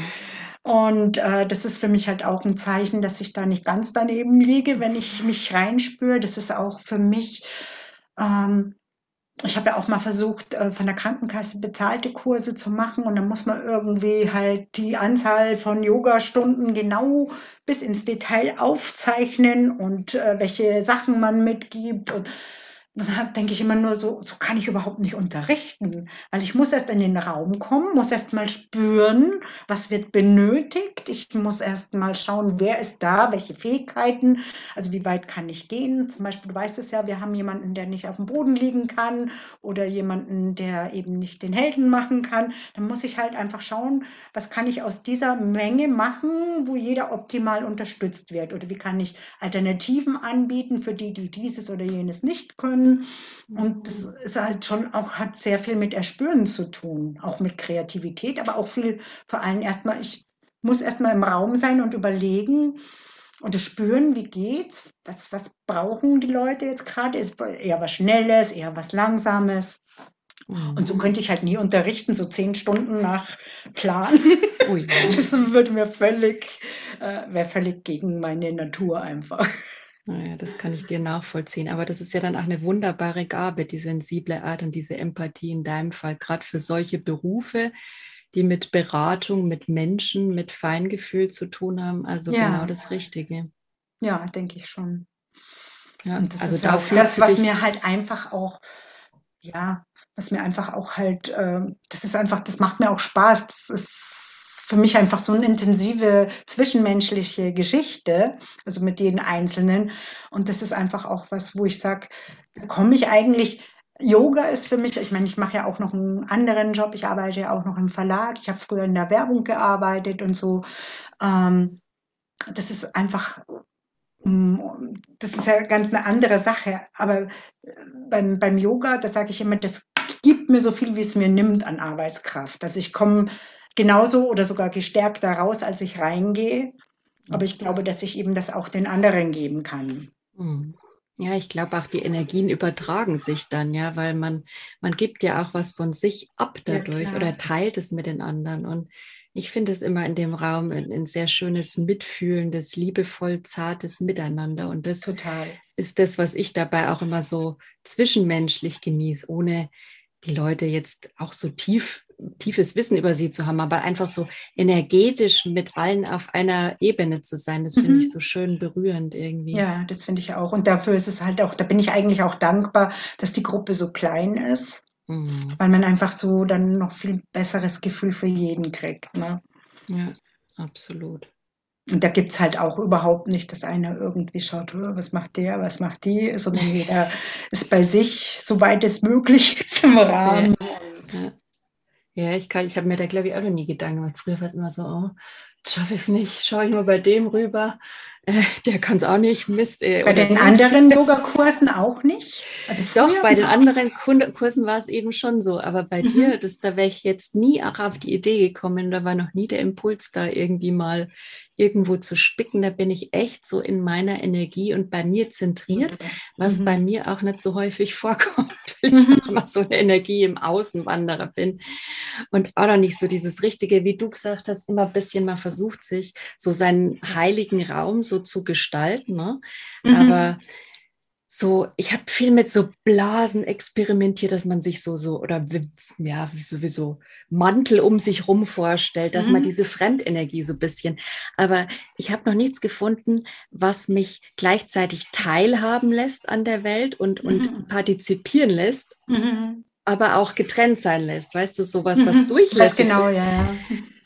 Und äh, das ist für mich halt auch ein Zeichen, dass ich da nicht ganz daneben liege, wenn ich mich reinspüre. Das ist auch für mich ähm, ich habe ja auch mal versucht, äh, von der Krankenkasse bezahlte Kurse zu machen und dann muss man irgendwie halt die Anzahl von Yoga-Stunden genau bis ins Detail aufzeichnen und äh, welche Sachen man mitgibt und denke ich immer nur so, so kann ich überhaupt nicht unterrichten, weil ich muss erst in den Raum kommen, muss erst mal spüren, was wird benötigt. Ich muss erst mal schauen, wer ist da, welche Fähigkeiten, also wie weit kann ich gehen. Zum Beispiel, du weißt es ja, wir haben jemanden, der nicht auf dem Boden liegen kann oder jemanden, der eben nicht den Helden machen kann. Dann muss ich halt einfach schauen, was kann ich aus dieser Menge machen, wo jeder optimal unterstützt wird oder wie kann ich Alternativen anbieten für die, die dieses oder jenes nicht können können. Und das ist halt schon auch, hat sehr viel mit Erspüren zu tun, auch mit Kreativität, aber auch viel, vor allem erstmal, ich muss erstmal im Raum sein und überlegen und spüren, wie geht's, was, was brauchen die Leute jetzt gerade, ist eher was Schnelles, eher was Langsames. Und so könnte ich halt nie unterrichten, so zehn Stunden nach Plan. Ui. Das würde mir völlig, äh, wäre völlig gegen meine Natur einfach. Naja, das kann ich dir nachvollziehen. Aber das ist ja dann auch eine wunderbare Gabe, die sensible Art und diese Empathie in deinem Fall, gerade für solche Berufe, die mit Beratung, mit Menschen, mit Feingefühl zu tun haben. Also ja. genau das Richtige. Ja, denke ich schon. Ja, und das also ist dafür das, was mir halt einfach auch, ja, was mir einfach auch halt, äh, das ist einfach, das macht mir auch Spaß. Das ist für mich einfach so eine intensive zwischenmenschliche Geschichte, also mit jedem Einzelnen. Und das ist einfach auch was, wo ich sage, komme ich eigentlich, Yoga ist für mich, ich meine, ich mache ja auch noch einen anderen Job, ich arbeite ja auch noch im Verlag, ich habe früher in der Werbung gearbeitet und so. Ähm, das ist einfach, mm, das ist ja ganz eine andere Sache. Aber beim, beim Yoga, da sage ich immer, das gibt mir so viel, wie es mir nimmt an Arbeitskraft. Also ich komme genauso oder sogar gestärkt daraus, als ich reingehe. Aber ich glaube, dass ich eben das auch den anderen geben kann. Hm. Ja, ich glaube auch die Energien übertragen sich dann, ja, weil man, man gibt ja auch was von sich ab dadurch ja, oder teilt es mit den anderen. Und ich finde es immer in dem Raum ein, ein, sehr schönes, mitfühlendes, liebevoll, zartes Miteinander. Und das Total. ist das, was ich dabei auch immer so zwischenmenschlich genieße, ohne die Leute jetzt auch so tief tiefes Wissen über sie zu haben, aber einfach so energetisch mit allen auf einer Ebene zu sein, das finde mhm. ich so schön berührend irgendwie. Ja, das finde ich auch. Und dafür ist es halt auch, da bin ich eigentlich auch dankbar, dass die Gruppe so klein ist, mhm. weil man einfach so dann noch viel besseres Gefühl für jeden kriegt. Ne? Ja, absolut. Und da gibt es halt auch überhaupt nicht, dass einer irgendwie schaut, oh, was macht der, was macht die, sondern jeder ist bei sich, soweit es möglich ist, im Rahmen. Ja. Ja. Ja, ich ich habe mir da, glaube ich, auch noch nie Gedanken gemacht. Früher war es immer so, oh, schaffe ich es nicht, schaue ich mal bei dem rüber. Der kann es auch nicht, Mist. Äh, bei den anderen Yogakursen auch nicht? Also Doch, bei den anderen Kursen war es eben schon so. Aber bei mhm. dir, das, da wäre ich jetzt nie auch auf die Idee gekommen. Da war noch nie der Impuls da irgendwie mal irgendwo zu spicken. Da bin ich echt so in meiner Energie und bei mir zentriert, was mhm. bei mir auch nicht so häufig vorkommt, weil ich mhm. immer so eine Energie im Außenwanderer bin und auch noch nicht so dieses Richtige, wie du gesagt hast, immer ein bisschen mal versucht, sich so seinen heiligen Raum so zu gestalten. Ne? Mhm. Aber so, ich habe viel mit so Blasen experimentiert, dass man sich so, so, oder ja, wie sowieso Mantel um sich rum vorstellt, dass mhm. man diese Fremdenergie so ein bisschen. Aber ich habe noch nichts gefunden, was mich gleichzeitig teilhaben lässt an der Welt und, mhm. und partizipieren lässt, mhm. aber auch getrennt sein lässt. Weißt du, sowas, was mhm. durchlässt. Genau, ja, ja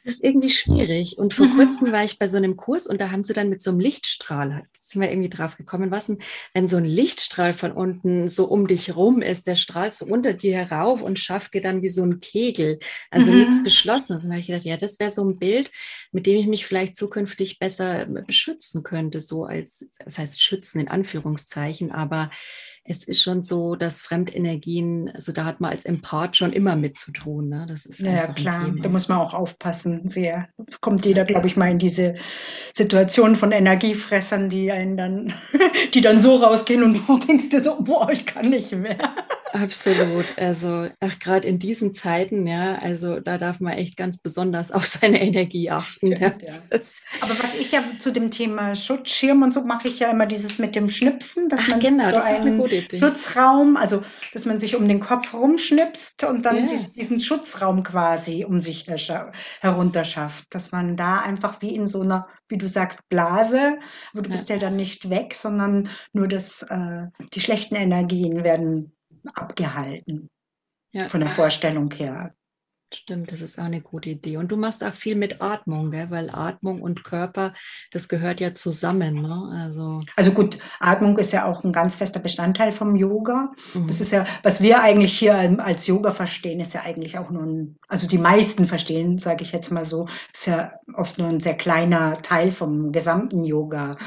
Das ist irgendwie schwierig. Und vor mhm. kurzem war ich bei so einem Kurs und da haben sie dann mit so einem Lichtstrahl, sind wir irgendwie drauf gekommen, was denn, wenn so ein Lichtstrahl von unten so um dich rum ist, der strahlt so unter dir herauf und schafft dir dann wie so ein Kegel, also mhm. nichts Geschlossenes. Und da habe ich gedacht, ja, das wäre so ein Bild, mit dem ich mich vielleicht zukünftig besser beschützen könnte, so als, das heißt schützen in Anführungszeichen, aber es ist schon so, dass Fremdenergien, also da hat man als Empath schon immer mit zu tun. Ne? Das ist ja, klar, da muss man auch aufpassen. Sehr kommt jeder, glaube ich, mal in diese Situation von Energiefressern, die einen dann, die dann so rausgehen und du denkst dir so, boah, ich kann nicht mehr. Absolut. Also gerade in diesen Zeiten, ja, also da darf man echt ganz besonders auf seine Energie achten. Ja. Ja. Aber was ich ja zu dem Thema Schutzschirm und so mache ich ja immer dieses mit dem Schnipsen, dass Ach, man genau, so das ist eine gute Idee. Schutzraum, also dass man sich um den Kopf rumschnipst und dann ja. diesen Schutzraum quasi um sich herunter schafft, dass man da einfach wie in so einer, wie du sagst, Blase, aber du bist ja dann nicht weg, sondern nur das, äh, die schlechten Energien werden abgehalten. Ja. Von der Vorstellung her. Stimmt, das ist auch eine gute Idee. Und du machst auch viel mit Atmung, gell? weil Atmung und Körper, das gehört ja zusammen. Ne? Also, also gut, Atmung ist ja auch ein ganz fester Bestandteil vom Yoga. Mhm. Das ist ja, was wir eigentlich hier als Yoga verstehen, ist ja eigentlich auch nur ein, also die meisten verstehen, sage ich jetzt mal so, ist ja oft nur ein sehr kleiner Teil vom gesamten Yoga.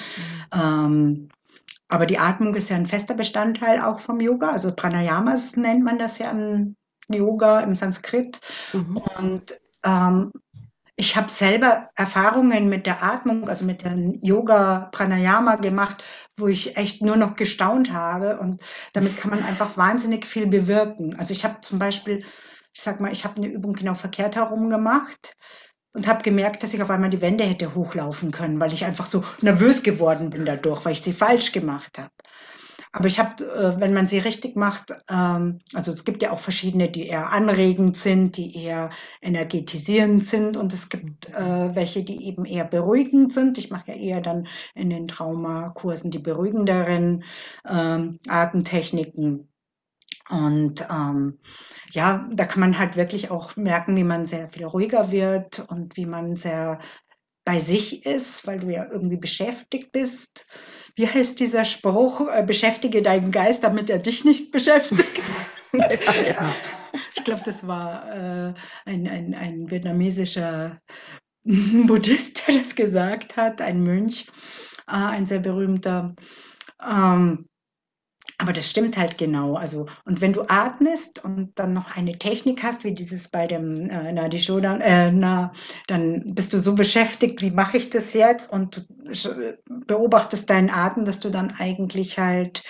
Mhm. Ähm, aber die Atmung ist ja ein fester Bestandteil auch vom Yoga. Also Pranayamas nennt man das ja im Yoga, im Sanskrit. Mhm. Und ähm, ich habe selber Erfahrungen mit der Atmung, also mit dem Yoga Pranayama gemacht, wo ich echt nur noch gestaunt habe. Und damit kann man einfach wahnsinnig viel bewirken. Also ich habe zum Beispiel, ich sag mal, ich habe eine Übung genau verkehrt herum gemacht und habe gemerkt, dass ich auf einmal die Wände hätte hochlaufen können, weil ich einfach so nervös geworden bin dadurch, weil ich sie falsch gemacht habe. Aber ich habe, äh, wenn man sie richtig macht, ähm, also es gibt ja auch verschiedene, die eher anregend sind, die eher energetisierend sind und es gibt äh, welche, die eben eher beruhigend sind. Ich mache ja eher dann in den Traumakursen die beruhigenderen ähm, Artentechniken. Und ähm, ja, da kann man halt wirklich auch merken, wie man sehr viel ruhiger wird und wie man sehr bei sich ist, weil du ja irgendwie beschäftigt bist. Wie heißt dieser Spruch? Äh, beschäftige deinen Geist, damit er dich nicht beschäftigt. ja, ja. Ich glaube, das war äh, ein, ein, ein vietnamesischer Buddhist, der das gesagt hat, ein Mönch, äh, ein sehr berühmter. Ähm, aber das stimmt halt genau. Also, und wenn du atmest und dann noch eine Technik hast, wie dieses bei dem äh, Nadi Shodan, äh, na, dann bist du so beschäftigt, wie mache ich das jetzt? Und du beobachtest deinen Atem, dass du dann eigentlich halt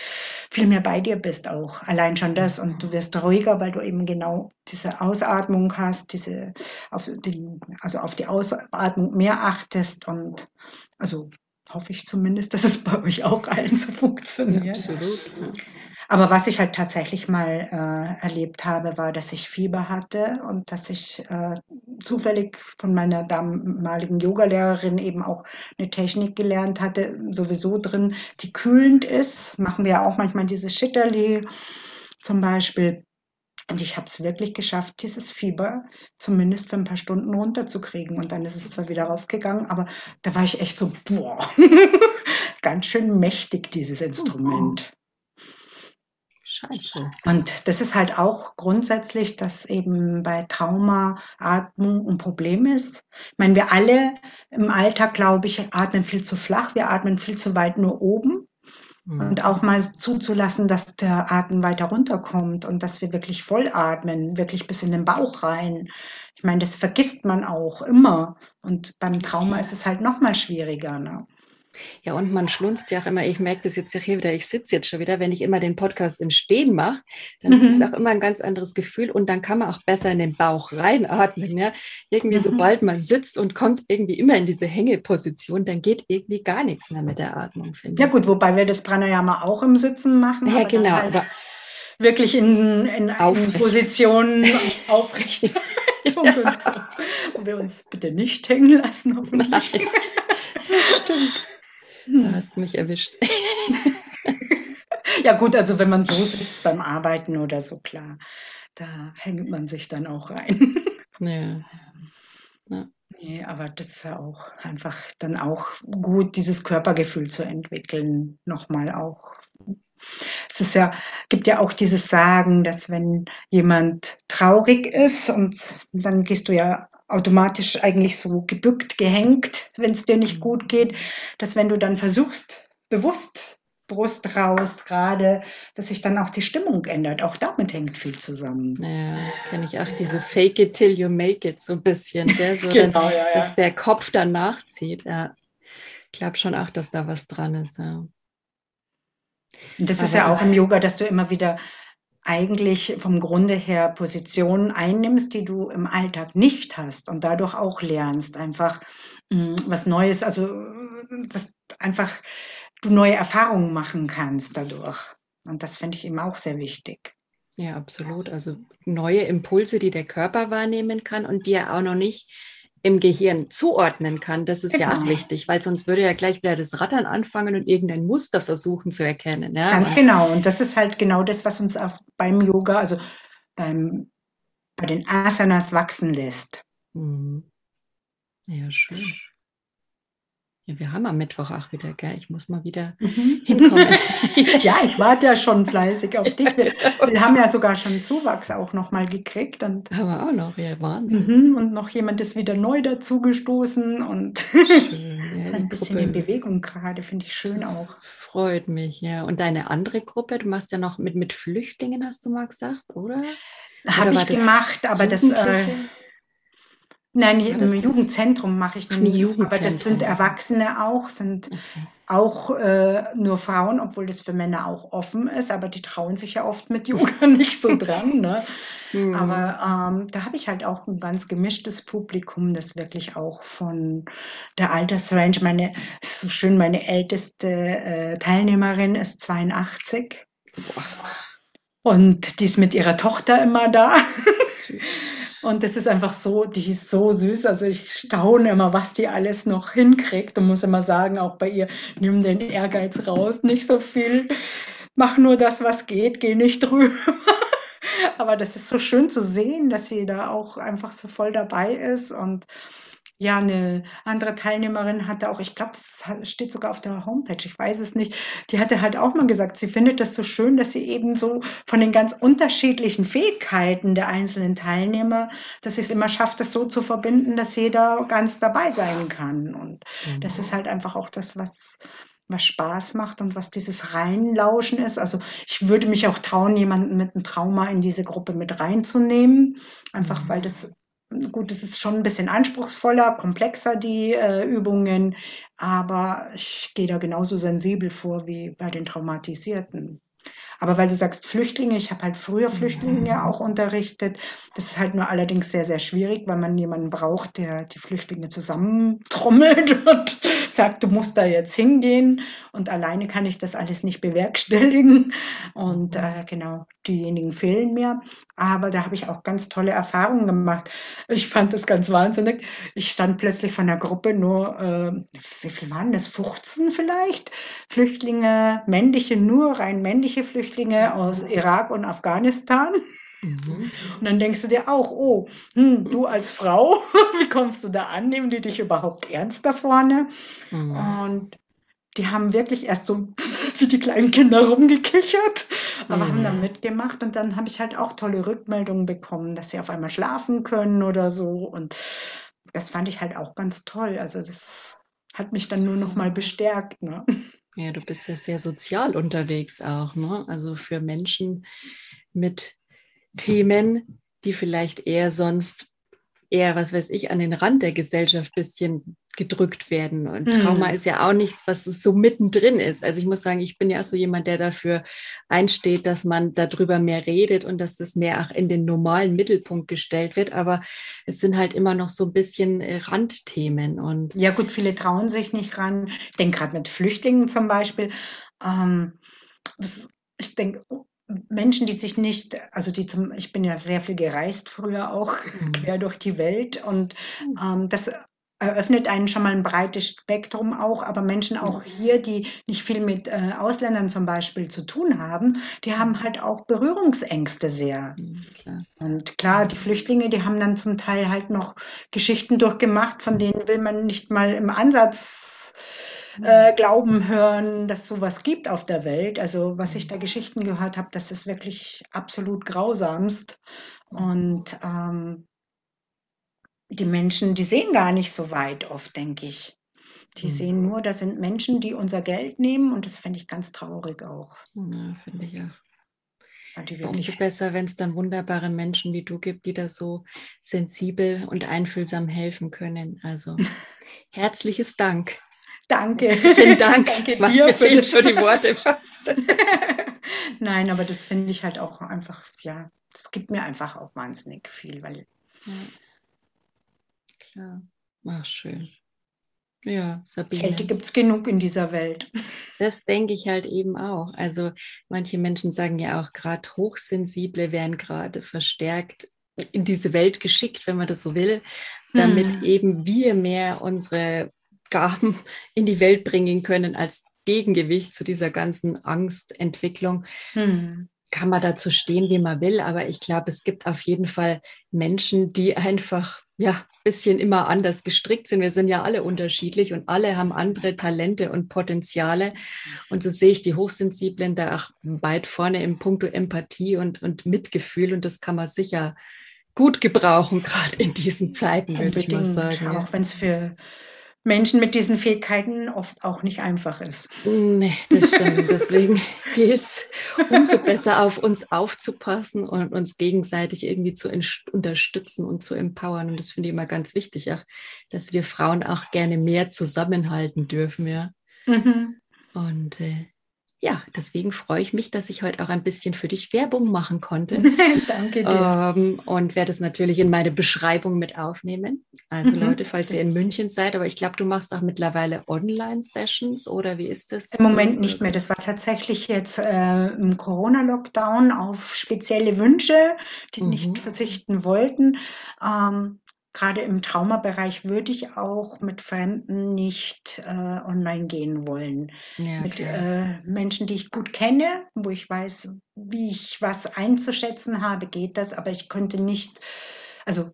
viel mehr bei dir bist auch. Allein schon das. Und du wirst ruhiger, weil du eben genau diese Ausatmung hast, diese auf den, also auf die Ausatmung mehr achtest und also hoffe ich zumindest, dass es bei euch auch allen so funktioniert. Ja, absolut. Ja. Aber was ich halt tatsächlich mal äh, erlebt habe, war, dass ich Fieber hatte und dass ich äh, zufällig von meiner damaligen Yogalehrerin eben auch eine Technik gelernt hatte, sowieso drin, die kühlend ist. Machen wir ja auch manchmal diese Schitterli zum Beispiel. Und ich habe es wirklich geschafft, dieses Fieber zumindest für ein paar Stunden runterzukriegen. Und dann ist es zwar wieder raufgegangen, aber da war ich echt so, boah, ganz schön mächtig, dieses Instrument. Scheiße. Und das ist halt auch grundsätzlich, dass eben bei Trauma Atmung ein Problem ist. Ich meine, wir alle im Alltag, glaube ich, atmen viel zu flach, wir atmen viel zu weit nur oben. Mhm. Und auch mal zuzulassen, dass der Atem weiter runterkommt und dass wir wirklich voll atmen, wirklich bis in den Bauch rein. Ich meine, das vergisst man auch immer. Und beim Trauma ist es halt noch mal schwieriger. Ne? Ja, und man schlunzt ja auch immer, ich merke das jetzt ja hier wieder, ich sitze jetzt schon wieder, wenn ich immer den Podcast im Stehen mache, dann mhm. ist es auch immer ein ganz anderes Gefühl und dann kann man auch besser in den Bauch reinatmen. Ja? Irgendwie, mhm. sobald man sitzt und kommt irgendwie immer in diese Hängeposition, dann geht irgendwie gar nichts mehr mit der Atmung, finde ich. Ja, gut, wobei wir das Pranayama auch im Sitzen machen. Ja, genau. Halt aber wirklich in, in Positionen aufrecht. ja. Wo wir uns bitte nicht hängen lassen, hoffentlich. Stimmt. Da hast du mich erwischt. ja gut, also wenn man so sitzt beim Arbeiten oder so, klar, da hängt man sich dann auch rein. Ja. ja. Nee, aber das ist ja auch einfach dann auch gut, dieses Körpergefühl zu entwickeln, nochmal auch. Es ist ja, gibt ja auch dieses Sagen, dass wenn jemand traurig ist und dann gehst du ja automatisch eigentlich so gebückt, gehängt, wenn es dir nicht gut geht, dass wenn du dann versuchst, bewusst Brust raus, gerade, dass sich dann auch die Stimmung ändert. Auch damit hängt viel zusammen. Ja, kenne ich auch diese Fake it till you make it so ein bisschen, gell? So genau, dann, ja, ja. dass der Kopf dann nachzieht. Ja, ich glaube schon auch, dass da was dran ist. Ja. Und das Aber, ist ja auch im Yoga, dass du immer wieder eigentlich vom Grunde her Positionen einnimmst, die du im Alltag nicht hast und dadurch auch lernst, einfach mh, mm, was Neues, also das einfach du neue Erfahrungen machen kannst dadurch. Und das finde ich eben auch sehr wichtig. Ja, absolut. Also neue Impulse, die der Körper wahrnehmen kann und die er auch noch nicht im Gehirn zuordnen kann, das ist genau. ja auch genau. wichtig, weil sonst würde ja gleich wieder das Rattern anfangen und irgendein Muster versuchen zu erkennen. Ja? Ganz genau. Und das ist halt genau das, was uns auch beim Yoga, also beim, bei den Asanas wachsen lässt. Mhm. Ja, schön. Ja, wir haben am Mittwoch auch wieder, gell? Ich muss mal wieder mhm. hinkommen. ja, ich warte ja schon fleißig auf dich. Wir, wir haben ja sogar schon Zuwachs auch nochmal gekriegt. Und, haben wir auch noch, ja, Wahnsinn. Mhm, und noch jemand ist wieder neu dazugestoßen und schön, ja, ein bisschen in Bewegung gerade, finde ich schön das auch. Freut mich, ja. Und deine andere Gruppe, du machst ja noch mit, mit Flüchtlingen, hast du mal gesagt, oder? Habe ich gemacht, aber das. Äh, Nein, hier im Jugendzentrum mache ich nicht. Aber das sind Erwachsene auch, sind okay. auch äh, nur Frauen, obwohl das für Männer auch offen ist, aber die trauen sich ja oft mit Yoga nicht so dran. Ne? Mhm. Aber ähm, da habe ich halt auch ein ganz gemischtes Publikum, das wirklich auch von der Altersrange, meine, so schön, meine älteste äh, Teilnehmerin ist 82. Boah. Und die ist mit ihrer Tochter immer da. Und das ist einfach so, die ist so süß. Also ich staune immer, was die alles noch hinkriegt und muss immer sagen, auch bei ihr, nimm den Ehrgeiz raus, nicht so viel, mach nur das, was geht, geh nicht drüber. Aber das ist so schön zu sehen, dass sie da auch einfach so voll dabei ist und ja, eine andere Teilnehmerin hatte auch, ich glaube, das steht sogar auf der Homepage, ich weiß es nicht, die hatte halt auch mal gesagt, sie findet das so schön, dass sie eben so von den ganz unterschiedlichen Fähigkeiten der einzelnen Teilnehmer, dass sie es immer schafft, das so zu verbinden, dass jeder ganz dabei sein kann. Und mhm. das ist halt einfach auch das, was was Spaß macht und was dieses Reinlauschen ist. Also ich würde mich auch trauen, jemanden mit einem Trauma in diese Gruppe mit reinzunehmen, einfach mhm. weil das Gut, es ist schon ein bisschen anspruchsvoller, komplexer, die äh, Übungen, aber ich gehe da genauso sensibel vor wie bei den Traumatisierten. Aber weil du sagst Flüchtlinge, ich habe halt früher Flüchtlinge ja auch unterrichtet. Das ist halt nur allerdings sehr, sehr schwierig, weil man jemanden braucht, der die Flüchtlinge zusammentrommelt und sagt, du musst da jetzt hingehen. Und alleine kann ich das alles nicht bewerkstelligen. Und äh, genau, diejenigen fehlen mir. Aber da habe ich auch ganz tolle Erfahrungen gemacht. Ich fand das ganz wahnsinnig. Ich stand plötzlich von der Gruppe nur, äh, wie viel waren das? 15 vielleicht? Flüchtlinge, männliche, nur rein männliche Flüchtlinge aus Irak und Afghanistan. Mhm. Und dann denkst du dir auch, oh, hm, du als Frau, wie kommst du da an? Nehmen die dich überhaupt ernst da vorne? Mhm. Und die haben wirklich erst so wie die kleinen Kinder rumgekichert, aber mhm. haben dann mitgemacht und dann habe ich halt auch tolle Rückmeldungen bekommen, dass sie auf einmal schlafen können oder so und das fand ich halt auch ganz toll. Also das hat mich dann nur noch mal bestärkt. Ne? Ja, du bist ja sehr sozial unterwegs auch, ne? Also für Menschen mit Themen, die vielleicht eher sonst eher, was weiß ich, an den Rand der Gesellschaft ein bisschen gedrückt werden. Und mhm. Trauma ist ja auch nichts, was so mittendrin ist. Also ich muss sagen, ich bin ja so jemand, der dafür einsteht, dass man darüber mehr redet und dass das mehr auch in den normalen Mittelpunkt gestellt wird. Aber es sind halt immer noch so ein bisschen äh, Randthemen. Und ja gut, viele trauen sich nicht ran. Ich denke gerade mit Flüchtlingen zum Beispiel. Ähm, das, ich denke, Menschen, die sich nicht, also die zum, ich bin ja sehr viel gereist früher auch, mhm. quer durch die Welt und mhm. ähm, das eröffnet einen schon mal ein breites Spektrum auch, aber Menschen auch hier, die nicht viel mit äh, Ausländern zum Beispiel zu tun haben, die haben halt auch Berührungsängste sehr. Klar. Und klar, die Flüchtlinge, die haben dann zum Teil halt noch Geschichten durchgemacht, von denen will man nicht mal im Ansatz äh, glauben hören, dass sowas gibt auf der Welt. Also was ich da Geschichten gehört habe, das ist wirklich absolut grausamst. Und ähm, die Menschen, die sehen gar nicht so weit oft, denke ich. Die mhm. sehen nur, das sind Menschen, die unser Geld nehmen und das finde ich ganz traurig auch. Ja, finde ich auch. Umso besser, wenn es dann wunderbare Menschen wie du gibt, die da so sensibel und einfühlsam helfen können. Also herzliches Dank. Danke. Vielen Dank. Danke dir. Mir fehlen schon die Worte fast. Nein, aber das finde ich halt auch einfach, ja, das gibt mir einfach auch wahnsinnig viel, weil ja. Klar. Ach, schön. Ja, Sabine. Kälte gibt es genug in dieser Welt. Das denke ich halt eben auch. Also manche Menschen sagen ja auch, gerade Hochsensible werden gerade verstärkt in diese Welt geschickt, wenn man das so will, damit hm. eben wir mehr unsere Gaben in die Welt bringen können als Gegengewicht zu dieser ganzen Angstentwicklung. Hm kann man dazu stehen, wie man will, aber ich glaube, es gibt auf jeden Fall Menschen, die einfach ja bisschen immer anders gestrickt sind. Wir sind ja alle unterschiedlich und alle haben andere Talente und Potenziale. Und so sehe ich die Hochsensiblen da auch weit vorne im Punkto Empathie und, und Mitgefühl. Und das kann man sicher gut gebrauchen, gerade in diesen Zeiten, würde ich mal sagen. Auch wenn es für Menschen mit diesen Fähigkeiten oft auch nicht einfach ist. Nee, das stimmt. Deswegen gilt es, umso besser auf uns aufzupassen und uns gegenseitig irgendwie zu unterstützen und zu empowern. Und das finde ich immer ganz wichtig, auch, dass wir Frauen auch gerne mehr zusammenhalten dürfen, ja. Mhm. Und äh, ja, deswegen freue ich mich, dass ich heute auch ein bisschen für dich Werbung machen konnte. Danke dir. Ähm, und werde es natürlich in meine Beschreibung mit aufnehmen. Also mhm. Leute, falls ihr in München seid, aber ich glaube, du machst auch mittlerweile Online-Sessions oder wie ist das? Im Moment nicht mehr. Das war tatsächlich jetzt äh, im Corona-Lockdown auf spezielle Wünsche, die mhm. nicht verzichten wollten. Ähm, gerade im Traumabereich würde ich auch mit Fremden nicht äh, online gehen wollen. Ja, mit äh, Menschen, die ich gut kenne, wo ich weiß, wie ich was einzuschätzen habe, geht das, aber ich könnte nicht, also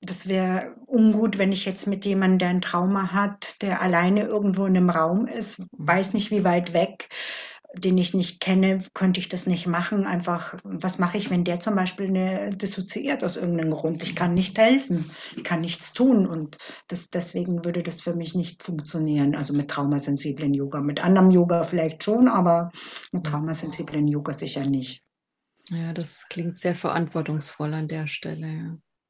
das wäre ungut, wenn ich jetzt mit jemandem, der ein Trauma hat, der alleine irgendwo in einem Raum ist, mhm. weiß nicht, wie weit weg, den ich nicht kenne, könnte ich das nicht machen. Einfach, was mache ich, wenn der zum Beispiel eine dissoziiert aus irgendeinem Grund? Ich kann nicht helfen, ich kann nichts tun und das, deswegen würde das für mich nicht funktionieren. Also mit traumasensiblen Yoga, mit anderem Yoga vielleicht schon, aber mit traumasensiblen Yoga sicher nicht. Ja, das klingt sehr verantwortungsvoll an der Stelle.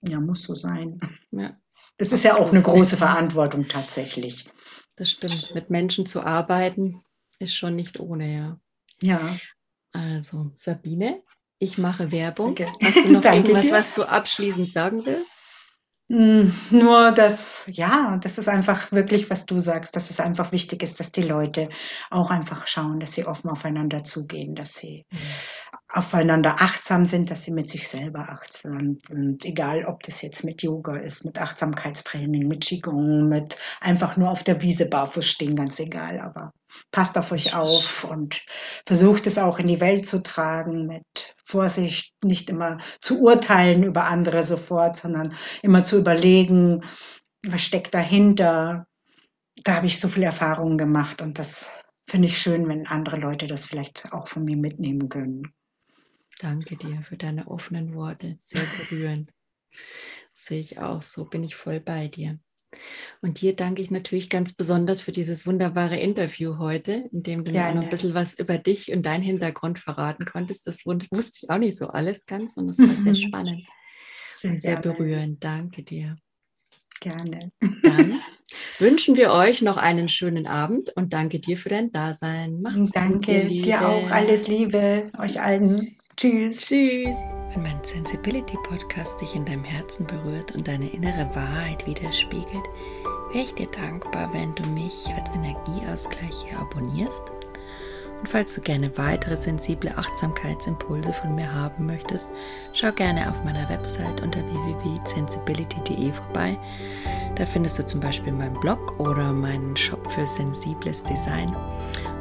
Ja, ja muss so sein. Ja. Das ist ja auch eine große Verantwortung tatsächlich. Das stimmt. Mit Menschen zu arbeiten, ist schon nicht ohne, ja. Ja. Also, Sabine, ich mache Werbung. Danke. Hast du noch irgendwas, dir. was du abschließend sagen willst? Hm, nur, dass, ja, das ist einfach wirklich, was du sagst, dass es einfach wichtig ist, dass die Leute auch einfach schauen, dass sie offen aufeinander zugehen, dass sie mhm. aufeinander achtsam sind, dass sie mit sich selber achtsam sind. Egal, ob das jetzt mit Yoga ist, mit Achtsamkeitstraining, mit Qigong, mit einfach nur auf der Wiese barfuß stehen, ganz egal, aber passt auf euch auf und versucht es auch in die Welt zu tragen mit Vorsicht, nicht immer zu urteilen über andere sofort, sondern immer zu überlegen, was steckt dahinter. Da habe ich so viel Erfahrungen gemacht und das finde ich schön, wenn andere Leute das vielleicht auch von mir mitnehmen können. Danke dir für deine offenen Worte, sehr berührend. sehe ich auch so, bin ich voll bei dir. Und dir danke ich natürlich ganz besonders für dieses wunderbare Interview heute, in dem du ja, mir auch noch ein bisschen was über dich und deinen Hintergrund verraten konntest. Das wusste ich auch nicht so alles ganz und das war sehr spannend sehr und sehr gerne. berührend. Danke dir. Gerne. Dann wünschen wir euch noch einen schönen Abend und danke dir für dein Dasein. Macht's danke gut, dir auch. Alles Liebe euch allen. Tschüss. Tschüss. Wenn mein Sensibility Podcast dich in deinem Herzen berührt und deine innere Wahrheit widerspiegelt, wäre ich dir dankbar, wenn du mich als Energieausgleich hier abonnierst. Und falls du gerne weitere sensible Achtsamkeitsimpulse von mir haben möchtest, schau gerne auf meiner Website unter www.sensibility.de vorbei. Da findest du zum Beispiel meinen Blog oder meinen Shop für sensibles Design.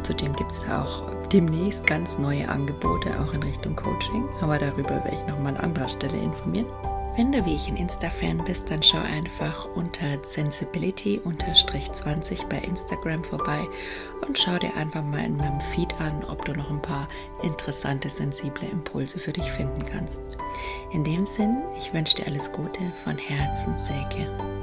Zudem gibt es da auch demnächst ganz neue Angebote, auch in Richtung Coaching. Aber darüber werde ich nochmal an anderer Stelle informieren. Wenn du wie ich ein Insta-Fan bist, dann schau einfach unter Sensibility-20 bei Instagram vorbei und schau dir einfach mal in meinem Feed an, ob du noch ein paar interessante, sensible Impulse für dich finden kannst. In dem Sinn, ich wünsche dir alles Gute von Herzen, Säge.